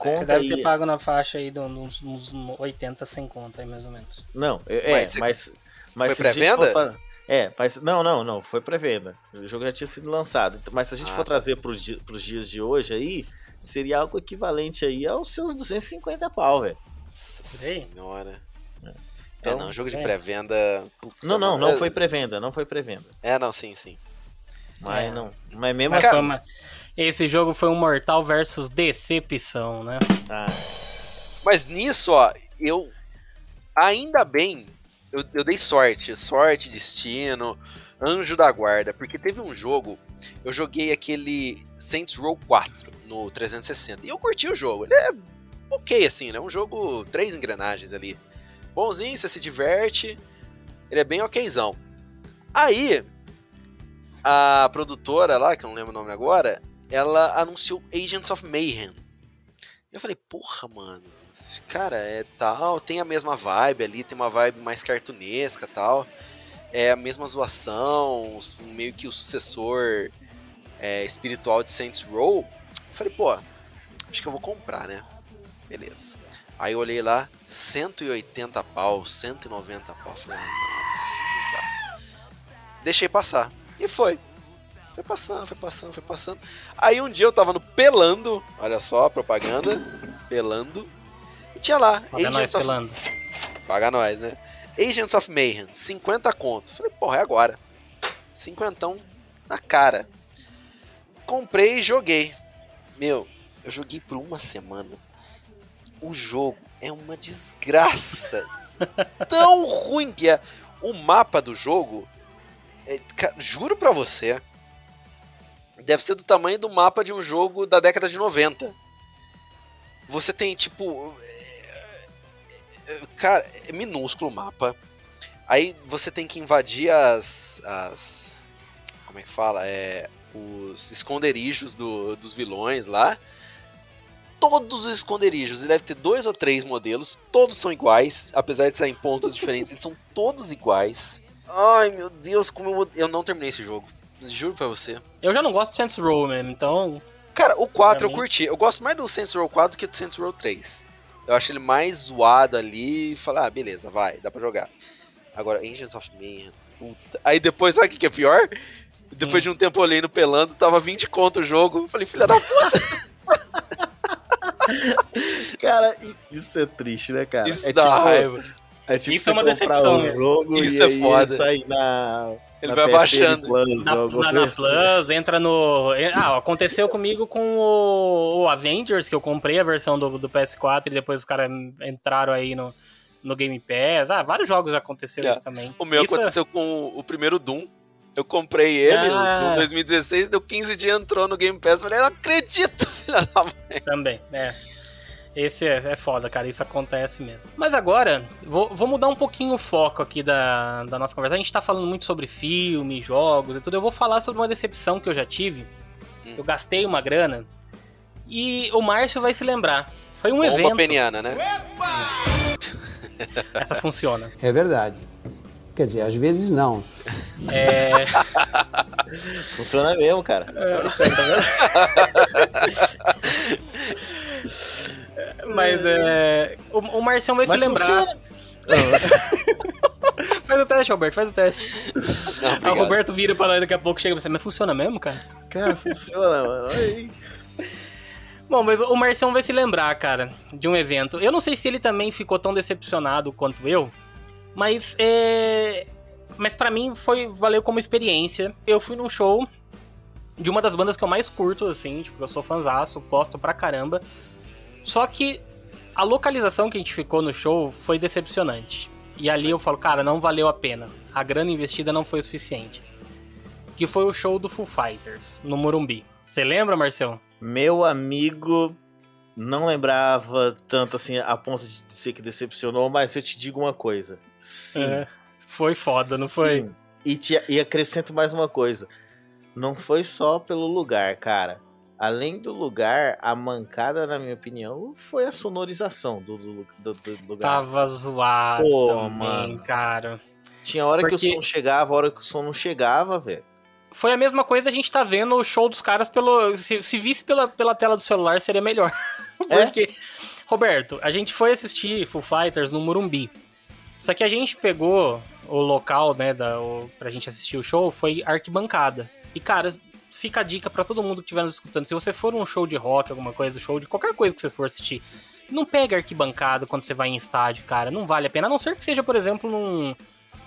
Speaker 2: Você
Speaker 3: Conta
Speaker 2: deve
Speaker 3: aí.
Speaker 2: ter pago na faixa aí de uns, uns 80 sem conta aí, mais ou menos.
Speaker 3: Não, é,
Speaker 4: Mas
Speaker 3: mas,
Speaker 4: você-
Speaker 3: mas,
Speaker 4: Foi
Speaker 3: se a gente for
Speaker 4: pré-venda?
Speaker 3: pra- É, mas não, não, não, foi pré-venda. O jogo já tinha sido lançado. Então, Mas se a gente
Speaker 4: Ah,
Speaker 3: for
Speaker 4: tá.
Speaker 3: trazer pros, di pros dias de hoje aí, seria algo equivalente aí aos seus 250 pau, velho.
Speaker 4: Senhora.
Speaker 3: Então,
Speaker 4: é, não, jogo de
Speaker 2: é.
Speaker 4: pré-venda.
Speaker 3: Não, não, não
Speaker 4: É-
Speaker 3: foi pré-venda, não foi pré-venda.
Speaker 4: É, não, sim, sim.
Speaker 3: Mas
Speaker 2: É.
Speaker 3: não. Mas mesmo
Speaker 2: Mas
Speaker 3: assim.
Speaker 2: uma- Esse jogo foi um mortal versus decepção, né?
Speaker 3: Ah,
Speaker 4: Mas nisso, ó, eu. Ainda bem, eu, eu dei sorte. Sorte, destino, anjo da guarda. Porque teve um jogo, eu joguei aquele Saints Row 4 no 360. E eu curti o jogo. Ele é ok, assim, né? Um jogo, três engrenagens ali. Bonzinho, você se diverte. Ele é bem okzão. Aí, a produtora lá, que eu não lembro o nome agora, ela anunciou Agents of Mayhem. Eu falei, porra, mano. Cara, é tal, tem a mesma vibe ali, tem uma vibe mais cartunesca tal. É a mesma zoação, meio que o sucessor é, espiritual de Saints Row. Eu falei, pô, acho que eu vou comprar, né? Beleza. Aí eu olhei lá, 180 pau, 190 pau. Falei, ah, não, não dá. Deixei passar. E foi. Foi passando, foi passando, foi passando. Aí um dia eu tava no Pelando, olha só a propaganda, Pelando, e tinha lá,
Speaker 2: nós
Speaker 4: Agents of...
Speaker 2: pelando.
Speaker 4: Paga nós, né? Agents of Mayhem, 50 conto. Falei, porra, é agora. Cinquentão na cara. Comprei e joguei. Meu, eu joguei por uma semana. O jogo é uma desgraça. Tão ruim que é. O mapa do jogo, é, juro pra você, deve ser do tamanho do mapa de um jogo da década de 90. Você tem, tipo. é, é, Cara, é minúsculo o mapa. Aí você tem que invadir as. as como é que fala? É, os esconderijos do- dos vilões lá. Todos os esconderijos, e deve ter dois ou três modelos, todos são iguais, apesar de sair em pontos diferentes, eles são todos iguais. Ai meu Deus, como eu, eu não terminei esse jogo. Juro pra você.
Speaker 2: Eu já não gosto de Saints Row mesmo, então.
Speaker 4: Cara, o 4
Speaker 2: Pra
Speaker 4: eu
Speaker 2: mim-
Speaker 4: curti. Eu gosto mais do Saints Row 4 do que do Saints Row 3. Eu acho ele mais zoado ali e falar, ah, beleza, vai, dá pra jogar. Agora, Angels of Mayhem, puta. Aí depois, sabe o que é pior? Depois de um tempo eu olhei no Pelando, tava 20 conto o jogo. Eu Falei, filha da puta,
Speaker 3: Cara, isso é triste, né, cara?
Speaker 4: isso
Speaker 3: é
Speaker 4: dá
Speaker 3: tipo,
Speaker 4: raiva.
Speaker 3: É tipo
Speaker 2: Isso
Speaker 3: você
Speaker 2: é uma
Speaker 3: comprar
Speaker 2: decepção,
Speaker 3: o
Speaker 2: né?
Speaker 3: jogo
Speaker 4: Isso
Speaker 3: e
Speaker 4: é foda.
Speaker 3: ele sai na.
Speaker 4: Ele
Speaker 3: na
Speaker 4: vai
Speaker 3: PSN
Speaker 4: baixando.
Speaker 3: Plus,
Speaker 2: Na, na, na
Speaker 3: coisa assim.
Speaker 2: Plus, entra no. Ah, aconteceu comigo com o, o Avengers, que eu comprei a versão do, do PS4 e depois os caras entraram aí no, no Game Pass. Ah, vários jogos já aconteceram
Speaker 4: É.
Speaker 2: isso também.
Speaker 4: O meu
Speaker 2: Isso é-
Speaker 4: aconteceu com o primeiro Doom. Eu comprei ele
Speaker 2: Ah.
Speaker 4: no 2016, deu 15 dias, entrou no Game Pass. Falei, eu não acredito, filha da mãe.
Speaker 2: Também, é. Esse é, é foda, cara. Isso acontece mesmo. Mas agora, vou, vou mudar um pouquinho o foco aqui da, da nossa conversa. A gente tá falando muito sobre filme, jogos e tudo. Eu vou falar sobre uma decepção que eu já tive.
Speaker 4: Hum.
Speaker 2: Eu gastei uma grana. E o Márcio vai se lembrar. Foi um
Speaker 4: Bomba
Speaker 2: evento.
Speaker 4: peniana, né?
Speaker 2: Essa funciona.
Speaker 8: É verdade. Quer dizer, às vezes não.
Speaker 2: É,
Speaker 3: Funciona mesmo, cara.
Speaker 2: mas é. O, o Marcião vai
Speaker 3: Mas
Speaker 2: se lembrar.
Speaker 3: funciona.
Speaker 2: Faz o teste, Roberto, faz o teste.
Speaker 4: Não,
Speaker 2: Aí o. Roberto vira pra nós daqui a pouco chega e você, mas funciona mesmo, cara?
Speaker 3: Cara, funciona, mano. Olha aí.
Speaker 2: Bom, mas o Marcião vai se lembrar, cara, de um evento. Eu não sei se ele também ficou tão decepcionado quanto eu, mas é. Mas pra mim foi valeu como experiência. Eu fui num show de uma das bandas que eu mais curto, assim, tipo, eu sou fãzaço, gosto pra caramba. Só que a localização que a gente ficou no show foi decepcionante. E ali eu falo, cara, não valeu a pena. A grana investida não foi o suficiente. Que foi o show do Foo Fighters, no Morumbi. Você lembra, Marcião?
Speaker 3: Meu amigo não lembrava tanto assim a ponto de dizer que decepcionou, mas eu te digo uma coisa. Sim.
Speaker 2: É, foi foda, não foi?
Speaker 3: Sim. E, te, e acrescento mais uma coisa. Não foi só pelo lugar, cara. Além do lugar, a mancada, na minha opinião, foi a sonorização do, do, do- do lugar.
Speaker 2: Tava zoado
Speaker 3: Pô,
Speaker 2: também,
Speaker 3: mano.
Speaker 2: cara.
Speaker 3: Tinha hora que
Speaker 2: Porque-
Speaker 3: o som chegava, hora que o som não chegava, velho.
Speaker 2: Foi a mesma coisa a gente tá vendo o show dos caras pelo. Se, se visse pela, pela tela do celular, seria melhor.
Speaker 3: É?
Speaker 2: Porque, Roberto, a gente foi assistir Foo Fighters no Morumbi. Só que a gente pegou o local, né, da, o, pra gente assistir o show, foi arquibancada. E, cara, fica a dica pra todo mundo que estiver nos escutando. Se você for um show de rock, alguma coisa, show de qualquer coisa que você for assistir, Não pega arquibancada quando você vai em estádio, cara. Não vale a pena. A não ser que seja, por exemplo, num,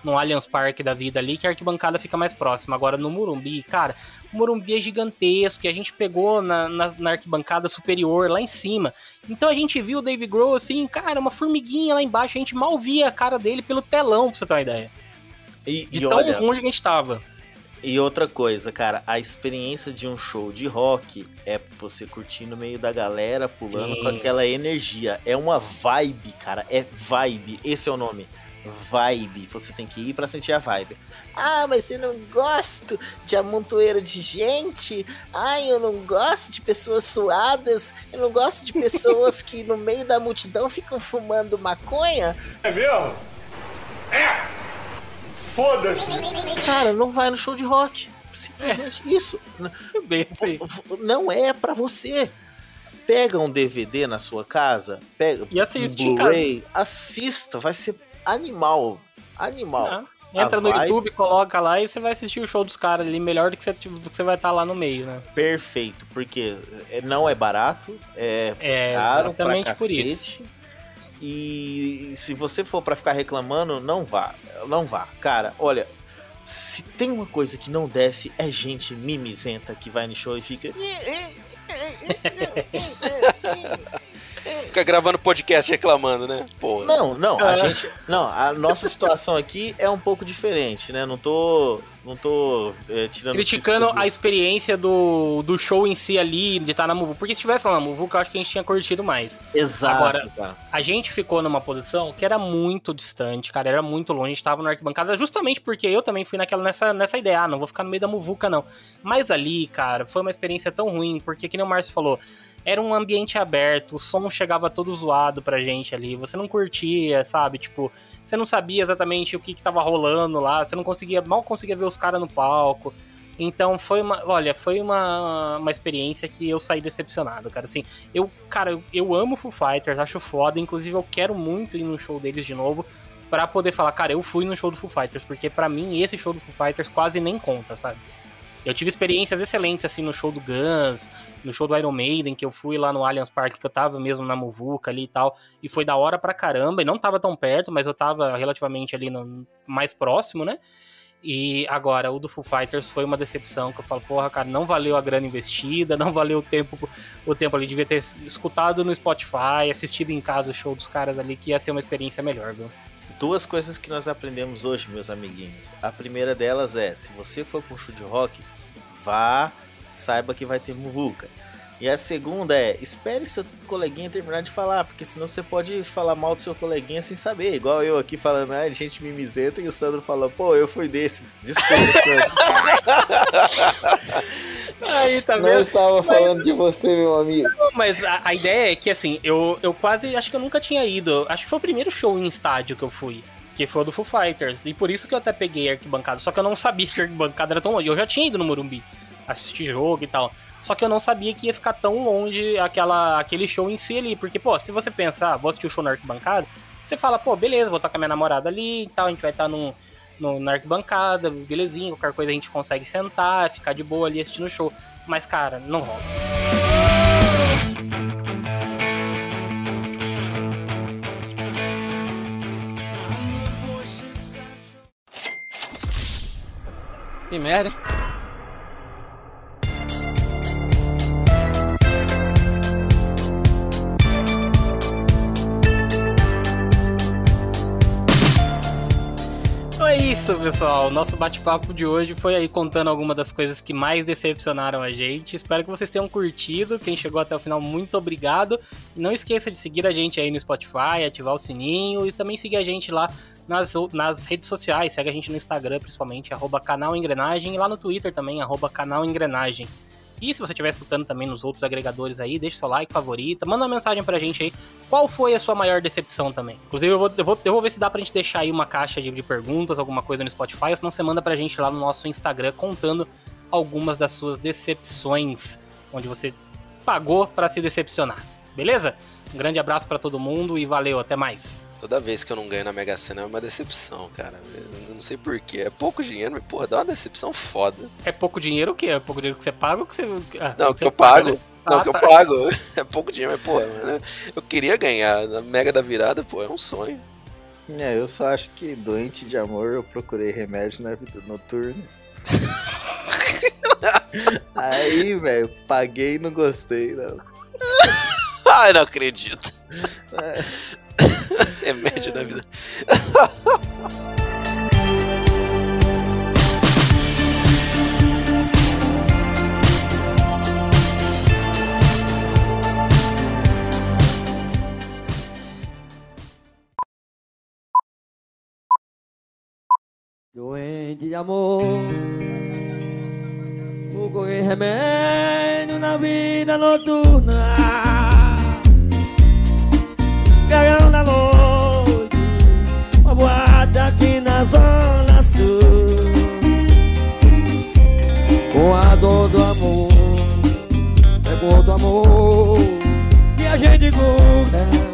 Speaker 2: num Allianz Parque da vida ali, que a arquibancada fica mais próxima. Agora, no Morumbi, cara, o Morumbi é gigantesco e a gente pegou na, na, na arquibancada superior, lá em cima. Então a gente viu o Dave Grohl assim, cara, uma formiguinha lá embaixo. A gente mal via a cara dele pelo telão, pra você ter uma ideia.
Speaker 3: E,
Speaker 2: De
Speaker 3: e
Speaker 2: tão
Speaker 3: olha,
Speaker 2: longe que a gente tava.
Speaker 3: e outra coisa, cara, a experiência de um show de rock é você curtir no meio da galera, pulando
Speaker 2: Sim.
Speaker 3: com aquela energia. É uma vibe, cara. É vibe. Esse é o nome. Vibe. Você tem que ir pra sentir a vibe. Ah, mas eu não gosto de amontoeiro de gente. Ai, eu não gosto de pessoas suadas. Eu não gosto de pessoas que no meio da multidão ficam fumando maconha.
Speaker 5: É mesmo? É! Foda-se!
Speaker 3: Cara, não vai no show de rock. Simplesmente isso.
Speaker 2: Bem assim.
Speaker 3: Não é pra você. Pega um DVD na sua casa, pega
Speaker 2: E assiste
Speaker 3: um
Speaker 2: em
Speaker 3: Blu-ray, assista, vai ser animal. Animal.
Speaker 2: Ah, Entra no
Speaker 3: vibe-
Speaker 2: YouTube, coloca lá e você vai assistir o show dos caras ali melhor do que você, do que você vai estar lá no meio, né?
Speaker 3: Perfeito, porque é- não é barato, é,
Speaker 2: É,
Speaker 3: caro pra
Speaker 2: exatamente por
Speaker 3: cacete.
Speaker 2: isso.
Speaker 3: E se você for pra ficar reclamando, não vá. Não vá. Cara, olha, se tem uma coisa que não desce, é gente mimizenta que vai no show e fica.
Speaker 4: Fica gravando podcast reclamando, né? Porra.
Speaker 3: Não, não, a
Speaker 2: É.
Speaker 3: gente. Não, a nossa situação aqui é um pouco diferente, né? Não tô. Não tô é, tirando
Speaker 2: Criticando
Speaker 3: do-
Speaker 2: a experiência do, do show em si ali, de estar na Muvu. Porque se tivesse lá na Muvu, eu acho que a gente tinha curtido mais.
Speaker 3: Exato,
Speaker 2: Agora-
Speaker 3: cara.
Speaker 2: A gente ficou numa posição que era muito distante, cara, era muito longe, a gente tava no arquibancada, justamente porque eu também fui naquela, nessa, nessa ideia, ah, não vou ficar no meio da muvuca, não. Mas ali, cara, foi uma experiência tão ruim, porque, que nem o Márcio falou, era um ambiente aberto, o som chegava todo zoado pra gente ali, você não curtia, sabe? Tipo, você não sabia exatamente o que, que tava rolando lá, você não conseguia, mal conseguia ver os caras no palco. Então foi uma, olha, foi uma, uma experiência que eu saí decepcionado, cara. Assim, eu, cara, eu, amo Foo Fighters, acho foda, inclusive eu quero muito ir no show deles de novo pra poder falar, cara, eu fui no show do Foo Fighters, porque pra mim esse show do Foo Fighters quase nem conta, sabe? Eu tive experiências excelentes, assim, no show do Guns, no show do Iron Maiden, que eu fui lá no Allianz Parque, que eu tava mesmo na Muvuca ali e tal, e foi da hora pra caramba, e não tava tão perto, mas eu tava relativamente ali no, mais próximo, né? E agora, o do Foo Fighters foi uma decepção, que eu falo, porra, cara, não valeu a grana investida, não valeu o tempo, o tempo ali, devia ter escutado no Spotify, assistido em casa o show dos caras ali, que ia ser uma experiência melhor, viu?
Speaker 3: Duas coisas que nós aprendemos hoje, meus amiguinhos. A primeira delas é: se você for um show de rock, vá, saiba que vai ter muvuca. E a segunda é: espere seu coleguinha terminar de falar, porque senão você pode falar mal do seu coleguinha sem saber. Igual eu aqui falando, ah, gente mimizenta, e o Sandro fala, pô, eu fui desses. Desculpa, Sandro.
Speaker 2: Aí, tá
Speaker 3: Não estava falando de você, meu amigo.
Speaker 2: Não, mas a, a ideia é que, assim, eu, eu quase, acho que eu nunca tinha ido, acho que foi o primeiro show em estádio que eu fui, que foi o do Foo Fighters, e por isso que eu até peguei arquibancada, só que eu não sabia que arquibancada era tão longe, eu já tinha ido no Morumbi, assistir jogo e tal, só que eu não sabia que ia ficar tão longe aquela, aquele show em si ali, porque, pô, se você pensar, ah, vou assistir o show na arquibancada, você fala, pô, beleza, vou estar com a minha namorada ali e tal, a gente vai estar num, no, na arquibancada, belezinha, qualquer coisa a gente consegue sentar, ficar de boa ali assistindo o show, mas, cara, não rola.
Speaker 7: Que merda.
Speaker 2: Isso, pessoal. Nosso bate-papo de hoje foi aí contando algumas das coisas que mais decepcionaram a gente. Espero que vocês tenham curtido. Quem chegou até o final, muito obrigado. Não esqueça de seguir a gente aí no Spotify, ativar o sininho e também seguir a gente lá nas, nas redes sociais. Segue a gente no Instagram, principalmente, arroba canal Engrenagem, e lá no Twitter também, arroba canal Engrenagem. E se você estiver escutando também nos outros agregadores aí, deixa seu like, favorita, manda uma mensagem pra gente aí. Qual foi a sua maior decepção também? Inclusive, eu vou, eu vou, eu vou ver se dá pra gente deixar aí uma caixa de, de perguntas, alguma coisa no Spotify, ou senão você manda pra gente lá no nosso Instagram contando algumas das suas decepções, onde você pagou pra se decepcionar. Beleza? Um grande abraço pra todo mundo e valeu, até mais.
Speaker 4: Toda vez que eu não ganho na Mega Sena é uma decepção, cara. Eu não sei porquê. É pouco dinheiro, mas, porra, dá uma decepção foda.
Speaker 2: É pouco dinheiro o quê? É pouco dinheiro que você paga ou que você. ah,
Speaker 4: Não,
Speaker 2: que
Speaker 4: que eu
Speaker 2: paga,
Speaker 4: pago.
Speaker 2: né?
Speaker 4: Não,
Speaker 2: Ah,
Speaker 4: que eu
Speaker 2: tá.
Speaker 4: pago. É pouco dinheiro, mas, pô, mano, eu queria ganhar. Na Mega da Virada, pô, é um sonho.
Speaker 3: É, eu só acho que doente de amor eu procurei remédio na vida noturna. Aí, velho, paguei e não gostei, não.
Speaker 4: Ai, não acredito. Remédio da vida.
Speaker 9: Doente de amor, procurei remédio na vida noturna. Caião da noite, uma boate aqui na zona sul. Com a dor do amor, pegou do amor, e a gente gruda.